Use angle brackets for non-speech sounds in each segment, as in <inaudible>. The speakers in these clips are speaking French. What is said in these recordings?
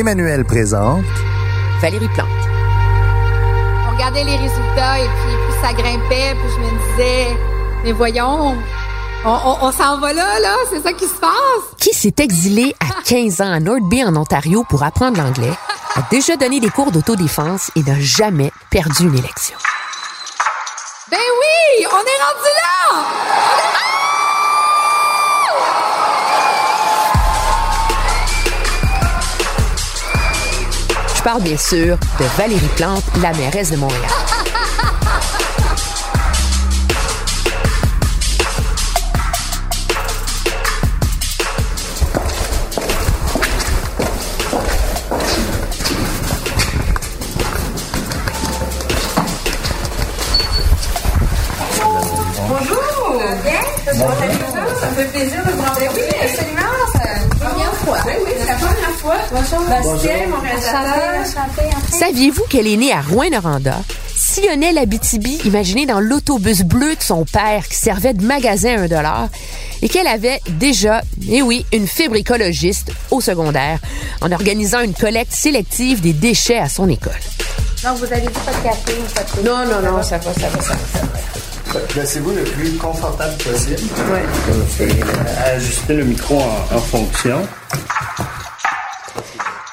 Emmanuel présente Valérie Plante. On regardait les résultats et puis plus ça grimpait, puis je me disais, mais voyons, on, on- on s'en va là, là, c'est ça qui se passe. Qui s'est exilé à <laughs> 15 ans à North Bay en Ontario pour apprendre l'anglais, a déjà donné des cours d'autodéfense et n'a jamais perdu une élection? Ben oui, on est rendu là! Je parle bien sûr de Valérie Plante, la mairesse de Montréal. Bonjour! Bien? Ça me fait plaisir de vous rencontrer. Oui, absolument. C'est la première fois. Oui, oui, c'est la première fois. Bonjour. Bastien, mon réalisateur. Saviez-vous qu'elle est née à Rouen-Noranda, sillonnait l'Abitibi, imaginez dans l'autobus bleu de son père qui servait de magasin à un dollar, et qu'elle avait déjà, eh oui, une fibre écologiste au secondaire, en organisant une collecte sélective des déchets à son école. Donc, vous avez dit pas de café ou pas de thé? Non, non, non, ça va, ça va, ça va. Placez-vous le plus confortable possible. Ouais. Ajustez le micro en, en fonction.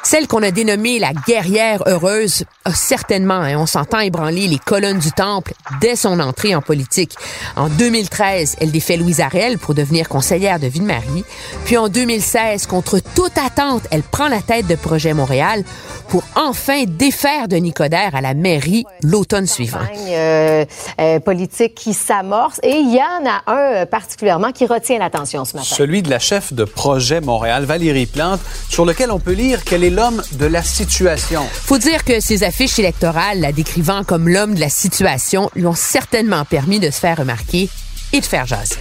Celle qu'on a dénommée la guerrière heureuse a certainement, et on s'entend ébranler les colonnes du temple dès son entrée en politique. En 2013, elle défait Louise Arel pour devenir conseillère de Ville-Marie. Puis en 2016, contre toute attente, elle prend la tête de Projet Montréal pour enfin défaire Denis Coderre à la mairie l'automne suivant. euh, euh, politique qui s'amorce. Et il y en a un euh, particulièrement qui retient l'attention ce matin. Celui de la chef de projet Montréal, Valérie Plante, sur lequel on peut lire qu'elle est l'homme de la situation. Faut dire que ces affiches électorales, la décrivant comme l'homme de la situation, lui ont certainement permis de se faire remarquer et de faire jaser.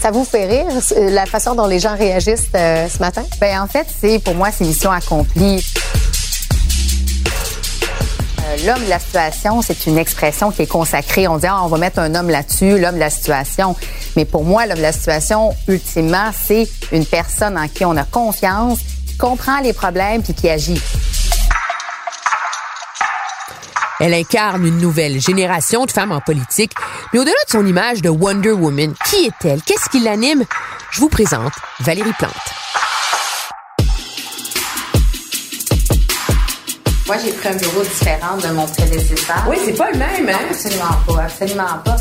Ça vous fait rire, euh, la façon dont les gens réagissent euh, ce matin? Ben en fait, c'est pour moi c'est mission accomplie. Euh, L'homme de la situation, c'est une expression qui est consacrée. On dit ah, on va mettre un homme là-dessus, l'homme de la situation. Mais pour moi, l'homme de la situation, ultimement, c'est une personne en qui on a confiance, comprend les problèmes puis qui agit. Elle incarne une nouvelle génération de femmes en politique. Mais au-delà de son image de Wonder Woman, qui est-elle? Qu'est-ce qui l'anime? Je vous présente Valérie Plante. Moi, j'ai pris un bureau différent de mon prédécesseur. Oui, c'est pas le même, hein? Absolument pas, absolument pas.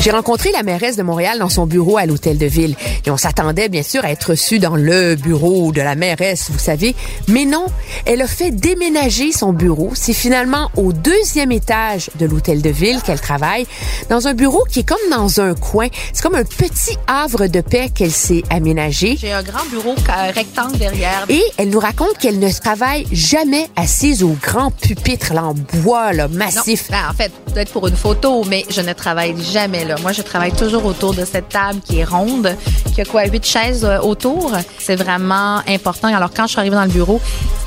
J'ai rencontré la mairesse de Montréal dans son bureau à l'hôtel de ville. Et on s'attendait bien sûr à être reçu dans le bureau de la mairesse, vous savez. Mais non, elle a fait déménager son bureau. C'est finalement au deuxième étage de l'hôtel de ville qu'elle travaille, dans un bureau qui est comme dans un coin. C'est comme un petit havre de paix qu'elle s'est aménagé. J'ai un grand bureau rectangle derrière. Et elle nous raconte qu'elle ne travaille jamais assise au grand pupitre là, en bois là, Non, massif. ben, en fait, peut-être pour une photo, mais je ne travaille jamais là. Moi, je travaille toujours autour de cette table qui est ronde, qui a quoi, huit chaises euh, autour. C'est vraiment important. Alors, quand je suis arrivée dans le bureau,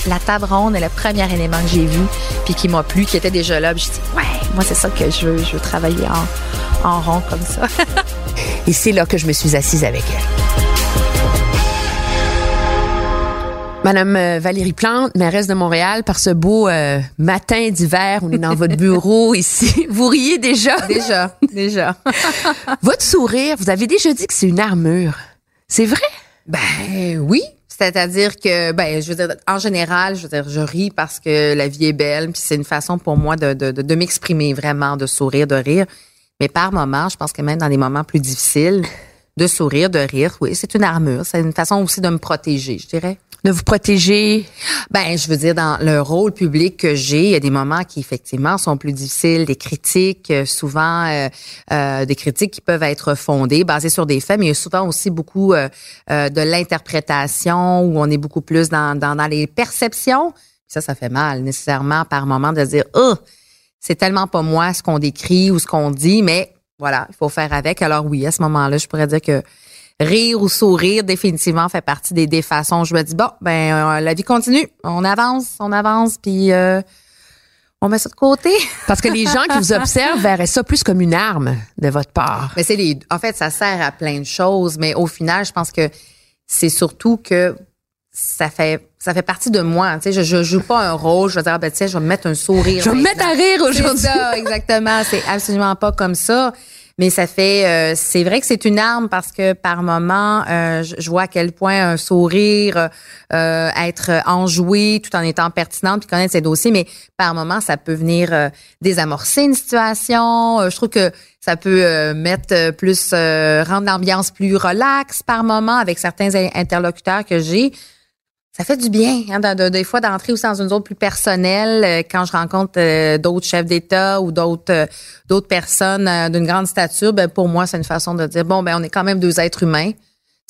la table ronde est le premier élément que j'ai vu, puis qui m'a plu, qui était déjà là. Puis je dis, ouais, moi, c'est ça que je veux. Je veux travailler en, en rond comme ça. <laughs> Et c'est là que je me suis assise avec elle. Madame euh, Valérie Plante, mairesse de Montréal, par ce beau euh, matin d'hiver, on est dans votre bureau <laughs> ici. Vous riez déjà? déjà, déjà. <laughs> Votre sourire, vous avez déjà dit que c'est une armure. C'est vrai? Ben oui. C'est-à-dire que, ben, je veux dire, en général, je veux dire, je ris parce que la vie est belle, puis c'est une façon pour moi de, de, de, de m'exprimer vraiment, de sourire, de rire. Mais par moments, je pense que même dans des moments plus difficiles, de sourire, de rire. Oui, c'est une armure. C'est une façon aussi de me protéger, je dirais de vous protéger? Ben, je veux dire, dans le rôle public que j'ai, il y a des moments qui effectivement sont plus difficiles, des critiques, euh, souvent euh, euh, des critiques qui peuvent être fondées, basées sur des faits, mais il y a souvent aussi beaucoup euh, de l'interprétation où on est beaucoup plus dans, dans, dans les perceptions. Ça, ça fait mal nécessairement par moment de dire, oh, c'est tellement pas moi ce qu'on décrit ou ce qu'on dit, mais voilà, il faut faire avec. Alors oui, à ce moment-là, je pourrais dire que rire ou sourire définitivement fait partie des, des façons. Je me dis bon, ben euh, la vie continue, on avance, on avance, puis euh, on met ça de côté. <laughs> Parce que les gens qui vous observent verraient ça plus comme une arme de votre part. Mais c'est les, en fait, ça sert à plein de choses, mais au final, je pense que c'est surtout que ça fait ça fait partie de moi. Tu sais, je, je joue pas un rôle. Je vais dire, ah, ben, tu sais, je vais me mettre un sourire. Je vais me mettre à rire aujourd'hui. C'est ça, exactement. C'est absolument pas comme ça. Mais ça fait, euh, c'est vrai que c'est une arme parce que par moment, euh, je, vois à quel point un sourire, euh, être enjoué tout en étant pertinente puis connaître ses dossiers, mais par moment, ça peut venir désamorcer une situation. je trouve que ça peut mettre plus, rendre l'ambiance plus relaxe par moment avec certains interlocuteurs que j'ai ça fait du bien, hein, de, des fois d'entrer aussi dans une zone plus personnelle euh, quand je rencontre euh, d'autres chefs d'État ou d'autres euh, d'autres personnes d'une grande stature. Ben pour moi, c'est une façon de dire bon, ben on est quand même deux êtres humains.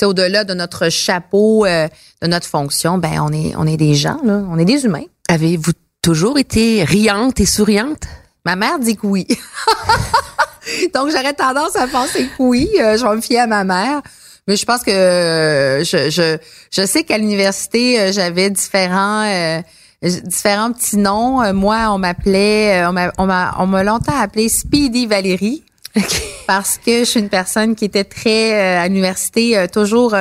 au-delà de notre chapeau, de notre fonction, ben on est on est des gens là, on est des humains. Avez-vous toujours été riante et souriante? Ma mère dit que oui. <laughs> Donc j'aurais tendance à penser que oui. je vais me fier à ma mère. Mais je pense que euh, je, je, je sais qu'à l'université, euh, j'avais différents euh, différents petits noms. Moi, on m'appelait, on m'a on m'a on m'a longtemps appelé Speedy Valérie. <laughs> Parce que je suis une personne qui était très à l'université toujours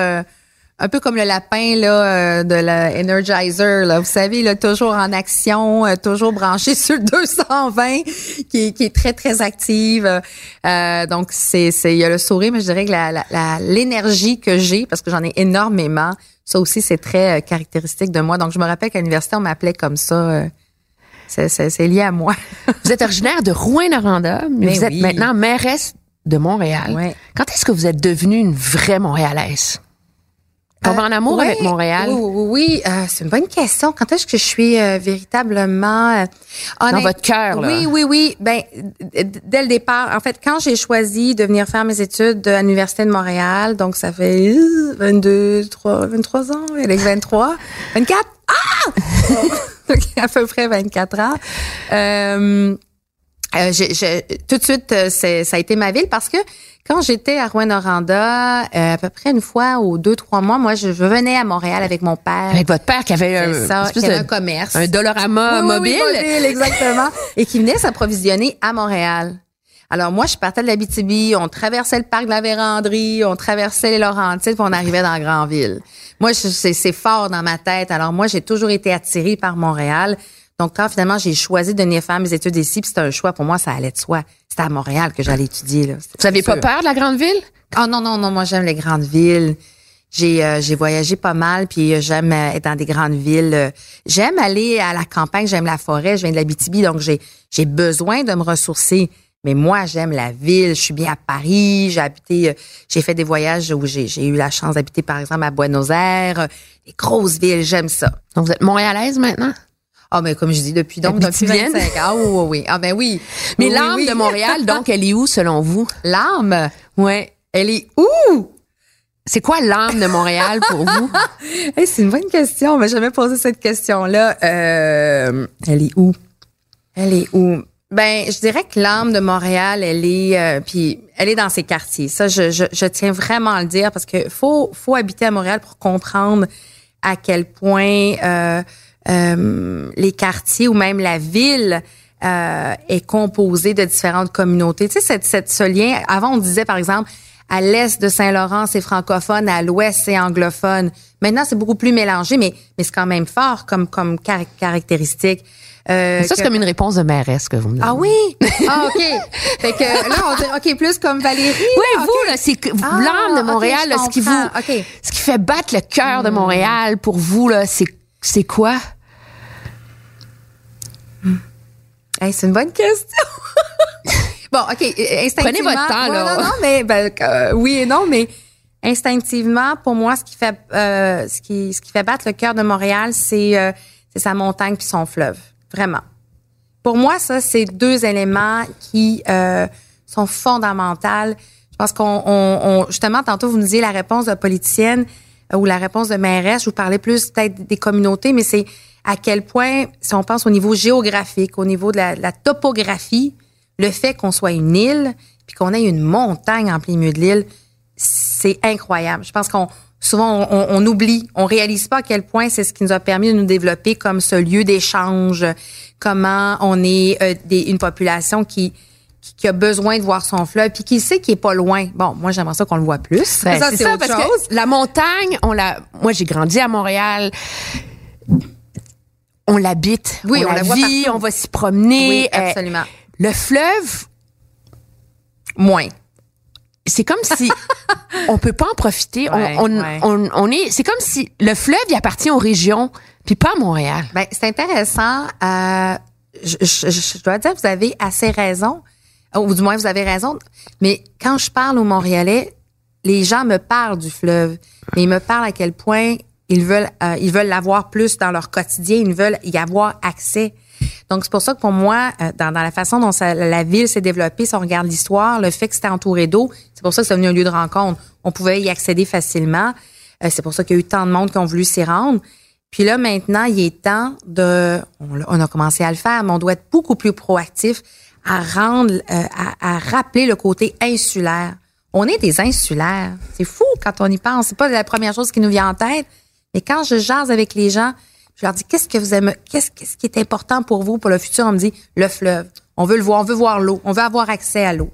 un peu comme le lapin là de la Energizer là, vous savez là toujours en action, toujours branché <laughs> sur le 220 qui, qui est très très active. Euh, donc c'est c'est il y a le sourire mais je dirais que la l'énergie que j'ai parce que j'en ai énormément, ça aussi c'est très euh, caractéristique de moi. Donc je me rappelle qu'à l'université on m'appelait comme ça euh, c'est lié à moi. <laughs> vous êtes originaire de Rouen-Noranda, mais, ben vous êtes maintenant mairesse de Montréal. Quand est-ce que vous êtes devenue une vraie Montréalaise? Tomber en amour avec Montréal? Oui, oui, oui. Euh, c'est une bonne question. Quand est-ce que je suis euh, véritablement euh, dans votre cœur là Oui, oui, oui. Ben dès le départ, en fait, quand j'ai choisi de venir faire mes études à l'université de Montréal, donc ça fait 22, 3, 23 ans, avec 23, 24. Ah <laughs> donc, à peu près 24 ans. Euh, tout de suite, ça a été ma ville parce que quand j'étais à Rouen-Noranda, euh, à peu près une fois ou deux, trois mois, moi, je, venais à Montréal avec mon père. Avec votre père qui avait un, ça, qui avait un commerce. Un Dolorama mobile. mobile. exactement. <laughs> et qui venait s'approvisionner à Montréal. Alors moi, je partais de la BTB, on traversait le parc de la Vérandrie, on traversait les Laurentides, puis on arrivait dans la Grande-Ville. Moi, c'est fort dans ma tête. Alors moi, j'ai toujours été attirée par Montréal. Donc, quand finalement j'ai choisi de venir faire mes études ici, puis c'était un choix pour moi, ça allait de soi. C'était à Montréal que j'allais étudier. Là. Vous n'avez pas peur de la grande ville? Ah non, non, non, moi j'aime les grandes villes. J'ai euh, j'ai voyagé pas mal, puis euh, j'aime euh, être dans des grandes villes. J'aime aller à la campagne, j'aime la forêt, je viens de la BTB, donc j'ai j'ai besoin de me ressourcer. Mais moi, j'aime la ville. Je suis bien à Paris. J'ai habité, j'ai fait des voyages où j'ai, j'ai eu la chance d'habiter, par exemple, à Buenos Aires. Les grosses villes, j'aime ça. Donc, vous êtes montréalaise maintenant? Ah, mais comme je dis, depuis donc, depuis 25 Ah, oui, oui, Ah, ben oui. <laughs> Mais l'âme de Montréal, <laughs> donc, elle est où, selon vous? L'âme? Ouais. Elle est où? C'est quoi l'âme de Montréal pour vous? <laughs> c'est une bonne question. On m'a jamais posé cette question-là. Euh, elle est où? Elle est où? Ben, je dirais que l'âme de Montréal, elle est, euh, puis elle est dans ses quartiers. Ça, je, je, je, tiens vraiment à le dire parce que faut, faut habiter à Montréal pour comprendre à quel point euh, euh, les quartiers ou même la ville euh, est composée de différentes communautés. Tu sais, cette, cette, ce lien, avant on disait par exemple, à l'est de Saint-Laurent, c'est francophone, à l'ouest, c'est anglophone. Maintenant, c'est beaucoup plus mélangé, mais, mais c'est quand même fort comme, comme caractéristique. Euh, ça, c'est comme une réponse de mairesse que vous me donnez. Ah oui? Ah, OK. fait que là, on dit, OK, plus comme Valérie. Oui, vous, là, c'est ah, l'âme de Montréal, ce qui vous, ce qui fait battre le cœur de hmm. Montréal pour vous, là, c'est, c'est quoi? C'est une bonne question. <laughs> bon, OK, Prenez votre temps, là. non, non, mais ben, euh, oui et non, mais Instinctivement, pour moi, ce qui fait euh, ce qui ce qui fait battre le cœur de Montréal, c'est euh, c'est sa montagne puis son fleuve, vraiment. Pour moi, ça, c'est deux éléments qui sont fondamentaux. Je pense qu'on on, on- justement tantôt vous nous disiez la réponse de politicienne ou la réponse de mairesse. Je vous parlais plus peut-être des communautés, mais c'est à quel point, si on pense au niveau géographique, au niveau de la, de la topographie, le fait qu'on soit une île puis qu'on ait une montagne en plein milieu de l'île, c'est incroyable. Je pense qu'on souvent on, on oublie, on réalise pas à quel point c'est ce qui nous a permis de nous développer comme ce lieu d'échange, comment on est euh, des, une population qui, qui qui a besoin de voir son fleuve puis qui sait qu'il est pas loin. Bon, moi j'aimerais ça qu'on le voit plus. Ben, ça c'est autre parce chose. que la montagne, on l'a. Moi, j'ai grandi à Montréal. On l'habite. Oui, on la la voit vit, on va s'y promener. Oui, Euh, absolument. le fleuve, Moins. c'est comme si <laughs> on peut pas en profiter. On- on, ouais. on- on est. C'est comme si le fleuve, il appartient aux régions, puis pas à Montréal. Ben, c'est intéressant. Euh, je, je- je dois dire, vous avez assez raison, ou du moins vous avez raison. Mais quand je parle aux Montréalais, les gens me parlent du fleuve, mais ils me parlent à quel point ils veulent, euh, ils veulent l'avoir plus dans leur quotidien, ils veulent y avoir accès. Donc c'est pour ça que pour moi, euh, dans, dans la façon dont ça- la ville s'est développée, si on regarde l'histoire, le fait que c'était entouré d'eau, c'est pour ça que c'est devenu un lieu de rencontre. On pouvait y accéder facilement. Euh, c'est pour ça qu'il y a eu tant de monde qui ont voulu s'y rendre. Puis là, maintenant, il est temps de... On, on a commencé à le faire, mais on doit être beaucoup plus proactif à rendre, euh, à, à rappeler le côté insulaire. On est des insulaires. C'est fou quand on y pense. C'est pas la première chose qui nous vient en tête. Mais quand je jase avec les gens, je leur dis qu'est-ce que vous aimez, qu'est-ce, qu'est-ce qui est important pour vous pour le futur? On me dit le fleuve. On veut le voir, on veut voir l'eau, on veut avoir accès à l'eau.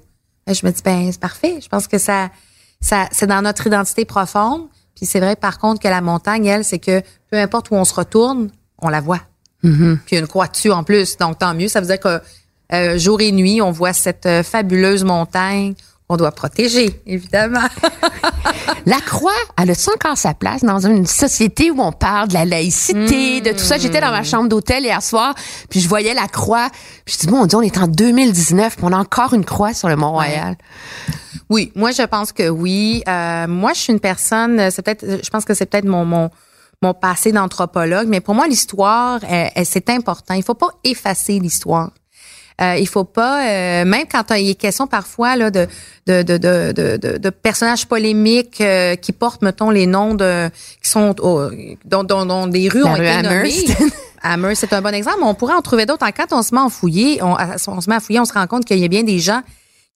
Et je me dis ben c'est parfait. Je pense que ça, ça, c'est dans notre identité profonde. Puis c'est vrai par contre que la montagne, elle, c'est que peu importe où on se retourne, on la voit. Puis il y a une croix dessus en plus. Donc tant mieux. Ça veut dire que euh, jour et nuit, on voit cette euh, fabuleuse montagne qu'on doit protéger, évidemment. <laughs> La croix, elle a encore sa place dans une société où on parle de la laïcité, de tout ça. J'étais dans ma chambre d'hôtel hier soir, puis je voyais la croix. Puis je dis, bon, on dit, on est en 2019, puis on a encore une croix sur le Mont-Royal. Oui, moi je pense que oui. Euh, moi, je suis une personne. C'est peut-être. Je pense que c'est peut-être mon mon mon passé d'anthropologue, mais pour moi, l'histoire, c'est important. Il faut pas effacer l'histoire. Euh, il faut pas, euh, même quand il est question parfois là de de de de de, personnages polémiques euh, qui portent, mettons, les noms de qui sont au- dont, dont, dont des rues La ont rue été nommées. Amherst. <laughs> C'est un bon exemple. mais On pourrait en trouver d'autres. Quand on se met à fouiller, on, on se met à fouiller, on se rend compte qu'il y a bien des gens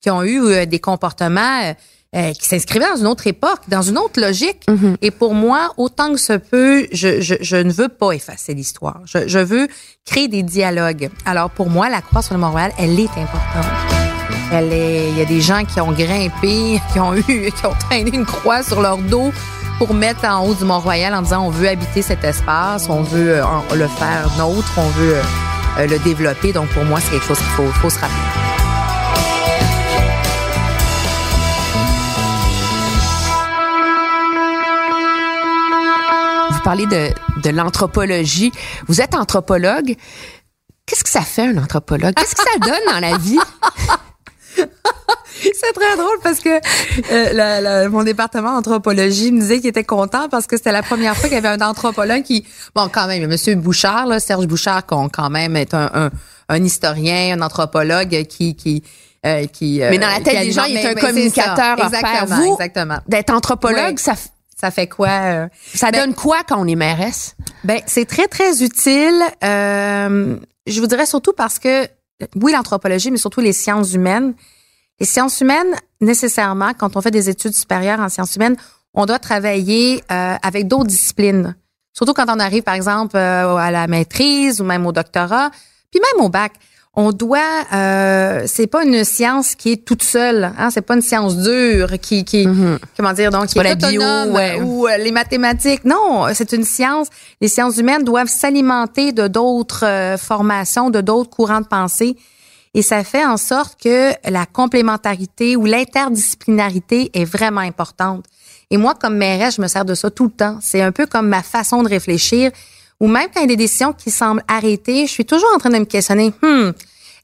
qui ont eu euh, des comportements euh, qui s'inscrivaient dans une autre époque, dans une autre logique. Et pour moi, autant que se peut, je, je, je ne veux pas effacer l'histoire. Je, je veux créer des dialogues. Alors pour moi, la croix sur le Mont-Royal, elle est importante. Elle est, il y a des gens qui ont grimpé, <laughs> qui ont eu, qui ont traîné une croix sur leur dos pour mettre en haut du Mont-Royal en disant on veut habiter cet espace, on veut euh, le faire nôtre, on veut euh, le développer. Donc pour moi, c'est quelque chose qu'il faut, faut se rappeler. Vous parlez de, de l'anthropologie. Vous êtes anthropologue. Qu'est-ce que ça fait, un anthropologue? Qu'est-ce que ça donne dans la vie? <laughs> C'est très drôle parce que euh, la- la- mon département d'anthropologie me disait qu'il était content parce que c'était la première fois qu'il y avait un anthropologue qui, bon, quand même, Monsieur Bouchard, là, Serge Bouchard, qu'on quand même est un, un, un historien, un anthropologue qui qui euh, qui. euh, Mais dans la tête des gens, il est un communicateur. Exactement, Vous, exactement. D'être anthropologue, Oui. ça, Ça fait quoi euh, ça Ben- donne quoi quand on est mairesse? Ben, c'est très, très utile. Euh, je vous dirais surtout parce que, oui, l'anthropologie, mais surtout les sciences humaines. Les sciences humaines, nécessairement, quand on fait des études supérieures en sciences humaines, on doit travailler euh, avec d'autres disciplines. Surtout quand on arrive, par exemple, euh, à la maîtrise ou même au doctorat, puis même au bac. On doit, euh, c'est pas une science qui est toute seule, hein, c'est pas une science dure qui, qui, comment dire, donc qui est la bio, ouais. ou euh, les mathématiques. Non, c'est une science. Les sciences humaines doivent s'alimenter de d'autres euh, formations, de d'autres courants de pensée. Et ça fait en sorte que la complémentarité ou l'interdisciplinarité est vraiment importante. Et moi, comme mairesse, je me sers de ça tout le temps. C'est un peu comme ma façon de réfléchir. Ou même quand il y a des décisions qui semblent arrêtées, je suis toujours en train de me questionner. Hmm,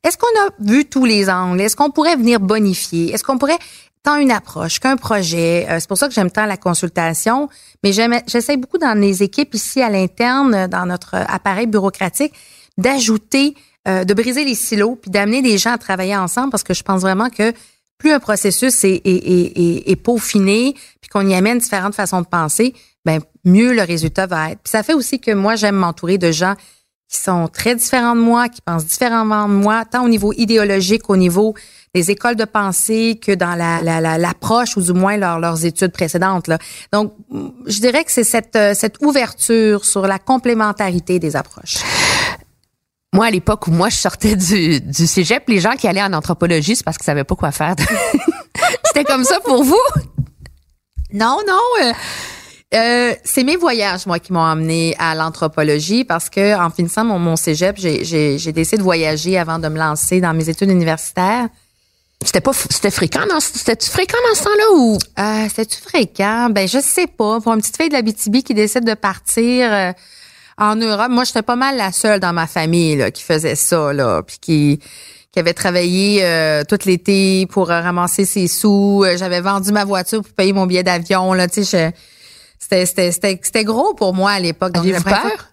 est-ce qu'on a vu tous les angles? Est-ce qu'on pourrait venir bonifier? Est-ce qu'on pourrait tant une approche qu'un projet? c'est pour ça que j'aime tant la consultation, mais j'essaie beaucoup dans les équipes ici à l'interne, dans notre appareil bureaucratique, d'ajouter, de briser les silos, puis d'amener des gens à travailler ensemble, parce que je pense vraiment que plus un processus est, est, est, peaufiné, puis qu'on y amène différentes façons de penser, ben mieux le résultat va être. Puis ça fait aussi que moi, j'aime m'entourer de gens qui sont très différents de moi, qui pensent différemment de moi, tant au niveau idéologique, au niveau des écoles de pensée que dans la, l'approche ou du moins leurs études précédentes. Là. Donc, je dirais que c'est cette, euh, cette ouverture sur la complémentarité des approches. Moi, à l'époque où moi je sortais du, du cégep, les gens qui allaient en anthropologie, c'est parce qu'ils savaient pas quoi faire. <laughs> C'était comme ça pour vous? Non, non. Euh, euh, c'est mes voyages, moi, qui m'ont amené à l'anthropologie parce que en finissant mon, mon cégep, j'ai décidé de voyager avant de me lancer dans mes études universitaires. C'était pas c'était fréquent dans c'était fréquent dans ce temps-là ou? Euh, c'était fréquent? Ben je sais pas. Pour une petite fille de la BTB qui décide de partir euh, en Europe moi j'étais pas mal la seule dans ma famille là, qui faisait ça là puis qui qui avait travaillé euh, tout l'été pour ramasser ses sous. J'avais vendu ma voiture pour payer mon billet d'avion là tu sais c'était gros pour moi à l'époque. Avez-vous peur?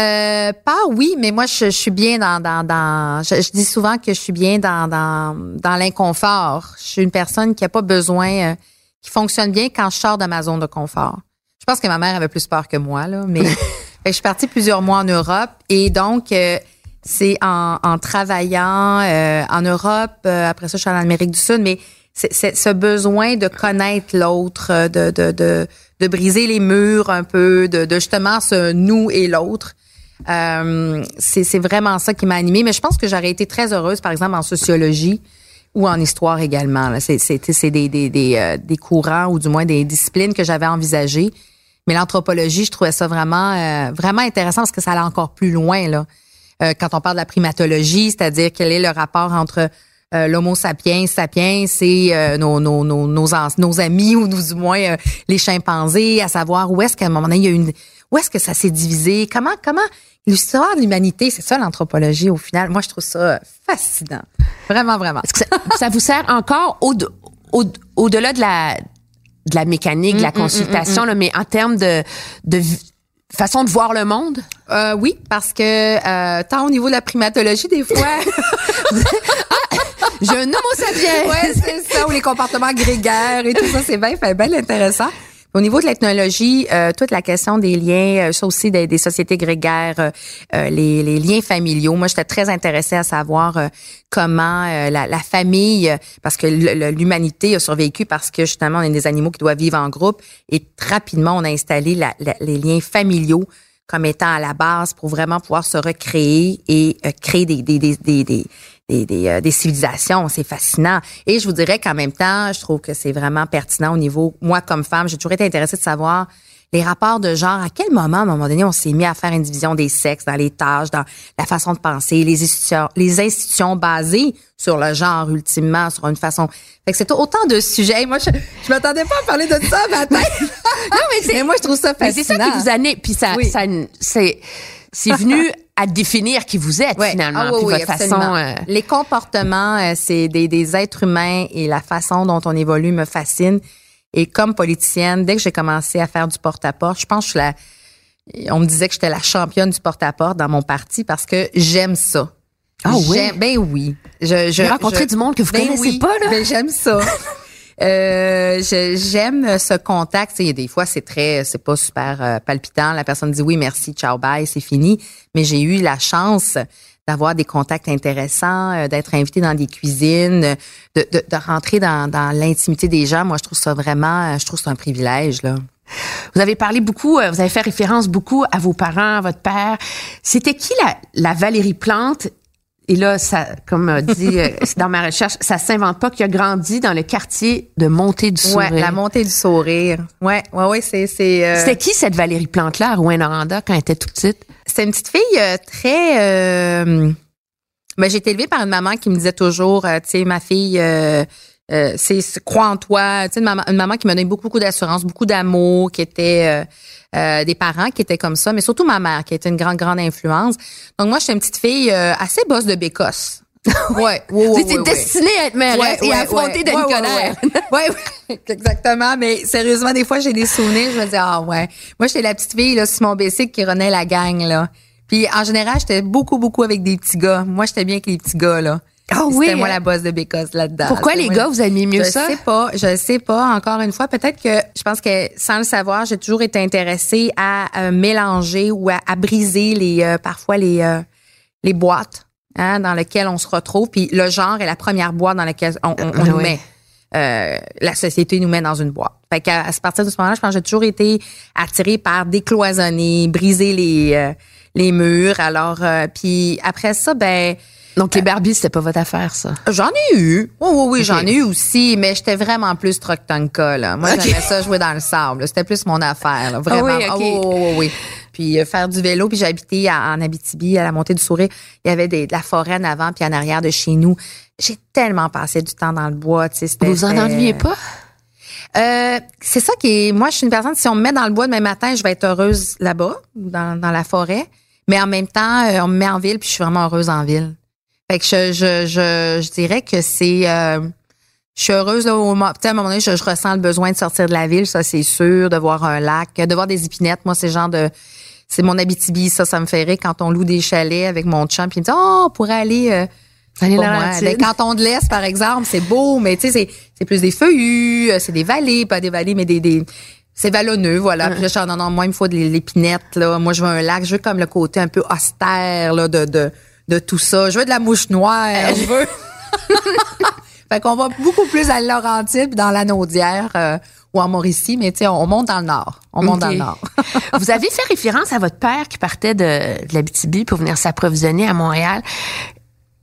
Euh, pas oui, mais moi je, suis bien dans dans, dans je, dis souvent que je suis bien dans dans, dans l'inconfort. Je suis une personne qui a pas besoin euh, qui fonctionne bien quand je sors de ma zone de confort. Je pense que ma mère avait plus peur que moi là, mais <laughs> je suis partie plusieurs mois en Europe et donc euh, c'est en, en travaillant en Europe, après ça je suis en Amérique du Sud, mais c'est ce besoin de connaître l'autre, de, de, de, de, briser les murs un peu, de, de justement ce nous et l'autre. Euh, c'est vraiment ça qui m'a animée. Mais je pense que j'aurais été très heureuse, par exemple, en sociologie ou en histoire également. C'est des, des, des, euh, des, courants ou du moins des disciplines que j'avais envisagées. Mais l'anthropologie, je trouvais ça vraiment, euh, vraiment intéressant parce que ça allait encore plus loin. là. Euh, quand on parle de la primatologie, c'est-à-dire quel est le rapport entre euh, l'Homo sapiens sapiens, c'est euh, nos, nos, nos, nos, nos, amis <laughs> ou nous, du moins euh, les chimpanzés, à savoir où est-ce qu'à un moment donné, il y a une... Où est-ce que ça s'est divisé? Comment, comment l'histoire de l'humanité, c'est ça l'anthropologie au final? Moi, je trouve ça fascinant. Vraiment, vraiment. Est-ce que ça, vous sert encore au, au, au-delà de la, de la mécanique, de la mm, mm, mm, consultation, là, mais en termes de, de façon de voir le monde? Euh, oui, parce que euh, tant au niveau de la primatologie, des fois, <laughs> J'ai un homo sapiens. ouais, c'est ça, ou les comportements grégaires et tout ça, c'est bien, bien intéressant. Au niveau de l'ethnologie, euh, toute la question des liens, euh, ça aussi des, sociétés grégaires, euh, les, les, liens familiaux. Moi, j'étais très intéressée à savoir comment la, la, famille, parce que l'humanité a survécu parce que justement, on est des animaux qui doivent vivre en groupe et rapidement, on a installé la, les liens familiaux comme étant à la base pour vraiment pouvoir se recréer et créer des, des, des, des, des, euh, des, civilisations. C'est fascinant. Et je vous dirais qu'en même temps, je trouve que c'est vraiment pertinent au niveau, moi comme femme, j'ai toujours été intéressée de savoir les rapports de genre, à quel moment, à un moment donné, on s'est mis à faire une division des sexes dans les tâches, dans la façon de penser, les institutions, les institutions basées sur le genre, ultimement, sur une façon. Fait que c'est autant de sujets. Moi, je, je m'attendais pas à parler de ça matin. <laughs> non, mais, c'est, moi, je trouve ça fascinant. C'est ça qui vous a puis ça, ça c'est, c'est venu à définir qui vous êtes finalement, ah, votre façon. Euh, Les comportements, euh, c'est des, des êtres humains et la façon dont on évolue me fascine. Et comme politicienne, dès que j'ai commencé à faire du porte-à-porte, je pense que je la, on me disait que j'étais la championne du porte-à-porte dans mon parti parce que j'aime ça. Ah oui? Ben oui. Je, je, rencontrer du monde que vous ben connaissez pas, là. Ben j'aime ça. <laughs> Euh, j'aime ce contact. Il y des fois, c'est très, c'est pas super euh, palpitant. La personne dit oui, merci, ciao, bye, c'est fini. Mais j'ai eu la chance d'avoir des contacts intéressants, euh, d'être invité dans des cuisines, de, de, de rentrer dans, dans l'intimité des gens. Moi, je trouve ça vraiment, je trouve c'est un privilège là. Vous avez parlé beaucoup, vous avez fait référence beaucoup à vos parents, à votre père. C'était qui la, la Valérie Plante et là, ça, comme dit euh, <laughs> dans ma recherche, ça s'invente pas qu'il a grandi dans le quartier de Montée du Sourire. Ouais, la Montée du Sourire. Ouais, ouais, ouais, c'est c'est. Euh, C'était qui cette Valérie Plante là, à Noranda, quand elle était toute petite? C'est une petite fille euh, très. Euh... Ben, j'ai été élevée par une maman qui me disait toujours, tu sais, ma fille. C'est crois en toi, tu sais une maman, une maman qui me donnait beaucoup beaucoup d'assurance, beaucoup d'amour, qui était euh, des parents qui étaient comme ça, mais surtout ma mère qui était une grande, grande influence. Donc moi, j'étais une petite fille euh, assez bosse de bécosse. <laughs> ouais, ouais, ouais, ouais, destinée à être Ouais, et à affronter ouais, Denis <laughs> ouais, exactement. Mais sérieusement, des fois, j'ai des souvenirs. Je me dis, ah ouais. Moi, j'étais la petite fille là, sur mon bicycle qui renait la gang. là. Puis en général, j'étais beaucoup, beaucoup avec des petits gars. Moi, j'étais bien avec les petits gars. là. Ah oui, C'était moi hein? la bosse de Bécosse là-dedans. Pourquoi les gars, la- vous aimiez mieux je ça? sais pas, je sais pas. Encore une fois, peut-être que je pense que sans le savoir, j'ai toujours été intéressée à euh, mélanger ou à, à briser les euh, parfois les euh, les boîtes hein, dans lesquelles on se retrouve. Puis le genre est la première boîte dans laquelle on, on- on Ah nous met. Euh, la société nous met dans une boîte. Fait qu'à à partir de ce moment-là, je pense que j'ai toujours été attirée par décloisonner, briser les euh, les murs. Alors, euh, puis après ça, ben Donc, les Barbies, c'était pas votre affaire, ça. J'en ai eu. Oui, oui, oui, j'en ai eu aussi, mais j'étais vraiment plus truck. Moi, j'aimais ça jouer dans le sable. C'était plus mon affaire, là. Vraiment. Ah oui, ok. Ah oui, oui, oui, oui. Puis euh, faire du vélo, puis j'habitais en Abitibi, à la montée du Sourire. Il y avait des, de la forêt en avant, puis en arrière de chez nous. J'ai tellement passé du temps dans le bois, tu sais. Vous en ennuyez pas? euh, c'est ça qui est. Moi, je suis une personne. Si on me met dans le bois demain matin, je vais être heureuse là-bas, dans, dans la forêt. Mais en même temps, euh, on me met en ville, puis je suis vraiment heureuse en ville. Fait que je, je, je, je dirais que c'est. euh, je suis heureuse là, au moment. À un moment donné, je, je ressens le besoin de sortir de la ville, ça c'est sûr, de voir un lac, de voir des épinettes. Moi, c'est le genre de. C'est mon Abitibi, ça, ça me fait rire quand on loue des chalets avec mon chum, puis il me dit Oh, on pourrait aller. euh, moi. Les cantons de l'Est, par exemple, c'est beau, mais tu sais, c'est, c'est plus des feuillus, euh, c'est des vallées, pas des vallées, mais des, des c'est vallonneux, voilà. Puis là, je suis, non, non, moi, il me faut de l'épinette, là. Moi, je veux un lac, je veux comme le côté un peu austère, là, de, de, de tout ça. Je veux de la mouche noire, je veux. <laughs> fait qu'on va beaucoup plus à Laurentide puis dans la Naudière euh, ou en Mauricie, mais tu sais, on, on monte dans le nord. On monte dans le nord. <laughs> Vous avez fait référence à votre père qui partait de, de l'Abitibi pour venir s'approvisionner à Montréal.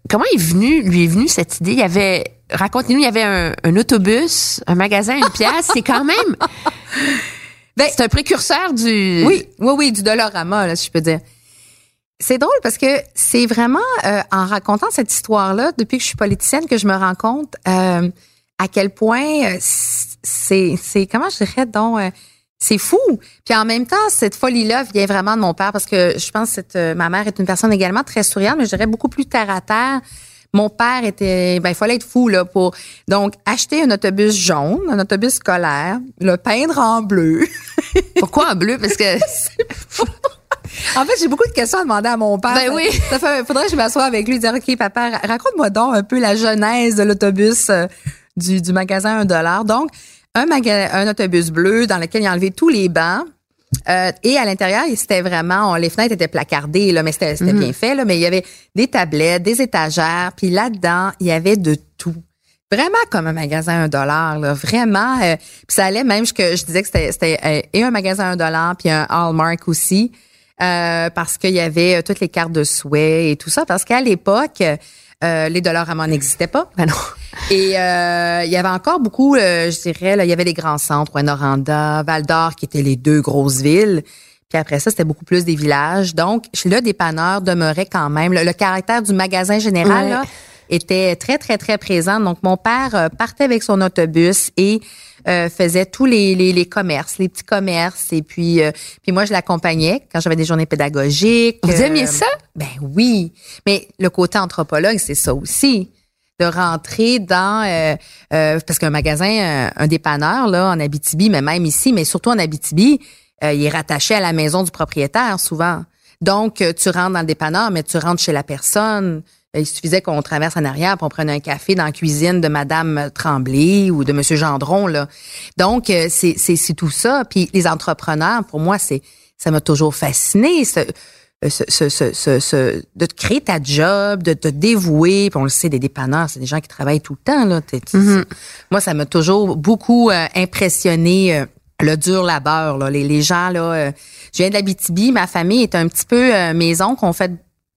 Comment est venu, lui est venue cette idée? Il y avait, racontez-nous, il y avait un, un autobus, un magasin, une pièce. C'est quand même, Ben, c'est un précurseur du. Oui, oui, oui, du Dolorama, là, si je peux dire. C'est drôle parce que c'est vraiment euh, en racontant cette histoire-là, depuis que je suis politicienne, que je me rends compte euh, à quel point euh, c'est, c'est comment je dirais donc, euh, c'est fou. Puis en même temps, cette folie-là vient vraiment de mon père parce que je pense que cette, euh, ma mère est une personne également très souriante, mais je dirais beaucoup plus terre à terre. Mon père était, ben il fallait être fou là pour donc acheter un autobus jaune, un autobus scolaire, le peindre en bleu. Pourquoi en bleu? Parce que <laughs> <laughs> En fait, j'ai beaucoup de questions à demander à mon père. Ben oui. Ça fait, faudrait que je m'assoie avec lui et dire, OK, papa, ra- raconte-moi donc un peu la genèse de l'autobus euh, du, du magasin 1 dollar. Donc, un, maga- un autobus bleu dans lequel il a enlevé tous les bancs. Euh, et à l'intérieur, c'était vraiment, on- les fenêtres étaient placardées, là, mais c'était c'était bien fait, là, mais il y avait des tablettes, des étagères, puis là-dedans, il y avait de tout. Vraiment comme un magasin un dollar, là, vraiment. euh, puis ça allait même que je disais que c'était euh, et un magasin un dollar puis un Hallmark aussi, euh, parce qu'il y avait euh, toutes les cartes de souhait et tout ça, parce qu'à l'époque, euh, les dollars n'existaient pas. Ben non. Et euh, il y avait encore beaucoup, euh, je dirais, là, il y avait les grands centres, Noranda, Val d'Or, qui étaient les deux grosses villes. Puis après ça, c'était beaucoup plus des villages. Donc, le dépanneur demeurait quand même. Le, le caractère du magasin général Ouais. là, était très, très, très présent. Donc, mon père euh, partait avec son autobus et euh, faisait tous les, les, les commerces, les petits commerces. Et puis, euh, puis moi, je l'accompagnais quand j'avais des journées pédagogiques. Vous Euh, aimiez ça? ben oui, mais le côté anthropologue, c'est ça aussi. De rentrer dans euh, euh, parce qu'un magasin, euh, un dépanneur là en Abitibi, mais même ici, mais surtout en Abitibi, euh, il est rattaché à la maison du propriétaire souvent. Donc euh, tu rentres dans le dépanneur, mais tu rentres chez la personne. Euh, Il suffisait qu'on traverse en arrière, pour on prenne un café dans la cuisine de Madame Tremblay ou de Monsieur Gendron là. Donc euh, c'est c'est c'est tout ça. Puis les entrepreneurs, pour moi, c'est ça m'a toujours fasciné. ce- euh, ce, ce, ce, de te créer ta job, de te dévouer. Puis on le sait, des dépanneurs, c'est des gens qui travaillent tout le temps. Là. T'es- Moi, ça m'a toujours beaucoup euh, impressionné. euh, le dur labeur, là. Les, les gens, là, euh, je viens de l'Abitibi, ma famille est un petit peu maison qu'on fait,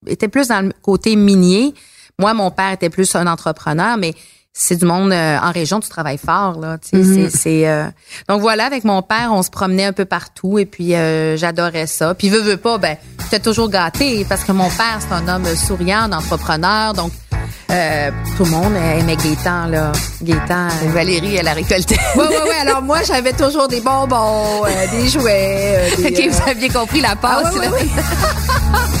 était plus dans le côté minier. Moi, mon père était plus un entrepreneur, mais c'est du monde euh, en région, tu travailles fort, là. c'est- c'est, euh, Donc voilà, avec mon père, on se promenait un peu partout et puis euh, j'adorais ça. Puis veux, veux pas, ben, j'étais toujours gâtée parce que mon père, c'est un homme souriant, un entrepreneur, donc euh, tout le monde aimait Gaétan, là. Gaétan. euh, Valérie, elle a récolté. oui, oui, oui. Alors moi, j'avais toujours des bonbons, euh, des jouets. <laughs> des, OK, vous aviez compris la ah, passe. là. <laughs>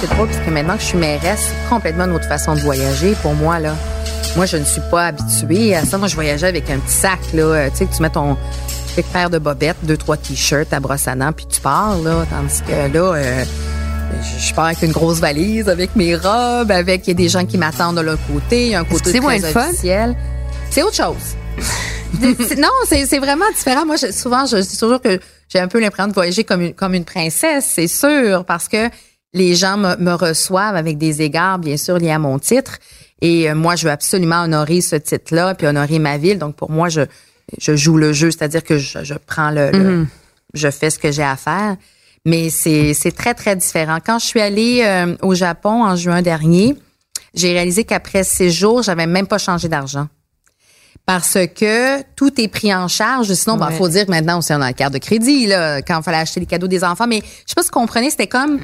C'est drôle parce que maintenant que je suis mairesse, c'est complètement une autre façon de voyager pour moi. là. Moi, je ne suis pas habituée à ça. Moi, je voyageais avec un petit sac, là. Euh, tu sais, que tu mets ton quelques paires de bobettes, deux, trois t-shirts à brosse à dents, puis tu pars, là. Tandis que là, euh, je pars avec une grosse valise, avec mes robes, avec il y a des gens qui m'attendent de l'autre côté, il y a un côté moins très fun? officiel. C'est autre chose. <laughs> Non, c'est c'est vraiment différent. Moi, je- souvent, je dis toujours que j'ai un peu l'impression de voyager comme une, comme une princesse, c'est sûr, parce que les gens me, me reçoivent avec des égards, bien sûr, liés à mon titre. Et euh, moi, je veux absolument honorer ce titre-là, puis honorer ma ville. Donc, pour moi, je, je joue le jeu, c'est-à-dire que je, je prends le, le- je fais ce que j'ai à faire. Mais c'est c'est très, très différent. Quand je suis allée euh, au Japon en juin dernier, j'ai réalisé qu'après six jours, j'avais même pas changé d'argent parce que tout est pris en charge. Sinon, il Ouais. faut dire que maintenant, aussi, on a la carte de crédit, là, quand il fallait acheter les cadeaux des enfants. Mais je sais pas si vous comprenez, c'était comme,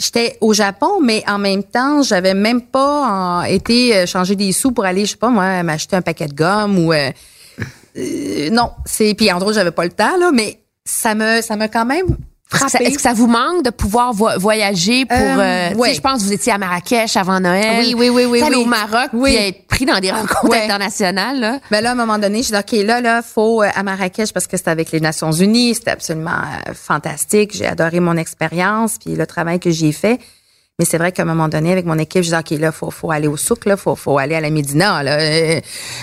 j'étais au Japon, mais en même temps, j'avais même pas euh, été euh, changer des sous pour aller, je sais pas, moi, m'acheter un paquet de gomme ou, euh, non, c'est, puis en gros, j'avais pas le temps, là, mais ça me, ça m'a quand même Est-ce que, ça, frappé. est-ce que ça vous manque de pouvoir vo- voyager pour... Euh, euh, ouais. Je pense que vous étiez à Marrakech avant Noël. Oui, oui, oui, oui, oui. au Maroc, Oui. puis être pris dans des rencontres Ouais. internationales. Là. Ben là, à un moment donné, j'ai dit, OK, là, là, faut euh, à Marrakech parce que c'était avec les Nations Unies. C'était absolument euh, fantastique. J'ai adoré mon expérience puis le travail que j'y ai fait. Mais c'est vrai qu'à un moment donné, avec mon équipe, je dis, OK, là, faut, faut aller au souk, là, faut, faut aller à la Médina, là.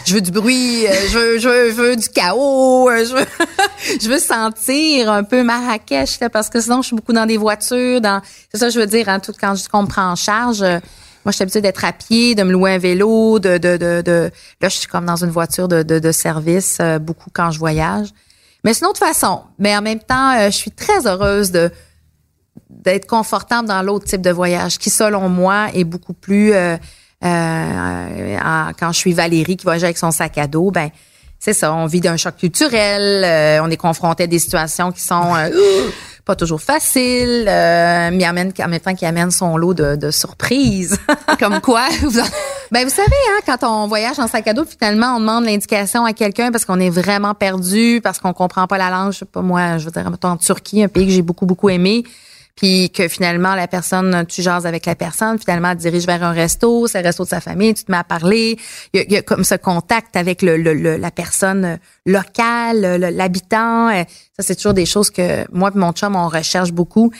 Je veux du bruit, euh, je veux, je veux, je veux du chaos, euh, je veux, <laughs> je veux sentir un peu Marrakech, là, parce que sinon, je suis beaucoup dans des voitures, dans, c'est ça, je veux dire, hein, tout quand je me prend en charge, euh, moi, je suis habituée d'être à pied, de me louer un vélo, de, de, de, de- là, je suis comme dans une voiture de, de, de service, beaucoup quand je voyage. Mais c'est une autre façon. Mais en même temps, je suis très heureuse de, d'être confortable dans l'autre type de voyage qui, selon moi, est beaucoup plus euh, euh, en- quand je suis Valérie qui voyage avec son sac à dos, ben c'est ça, on vit d'un choc culturel, euh, on est confronté à des situations qui sont euh, <gasps> pas toujours faciles, euh, mais en même, en même temps qui amènent son lot de, de surprises. <laughs> Comme quoi? vous en- <laughs> Ben vous savez, hein, quand on voyage en sac à dos, finalement, on demande l'indication à quelqu'un parce qu'on est vraiment perdu, parce qu'on comprend pas la langue. Je sais pas moi, je veux dire, en Turquie, un pays que j'ai beaucoup beaucoup aimé, puis que finalement la personne, tu jases avec la personne, finalement elle te dirige vers un resto, c'est le resto de sa famille, tu te mets à parler, il y a, il y a comme ce contact avec le, le- le- la personne locale, le- l'habitant. Euh, Ça c'est toujours des choses que moi et mon chum on recherche beaucoup.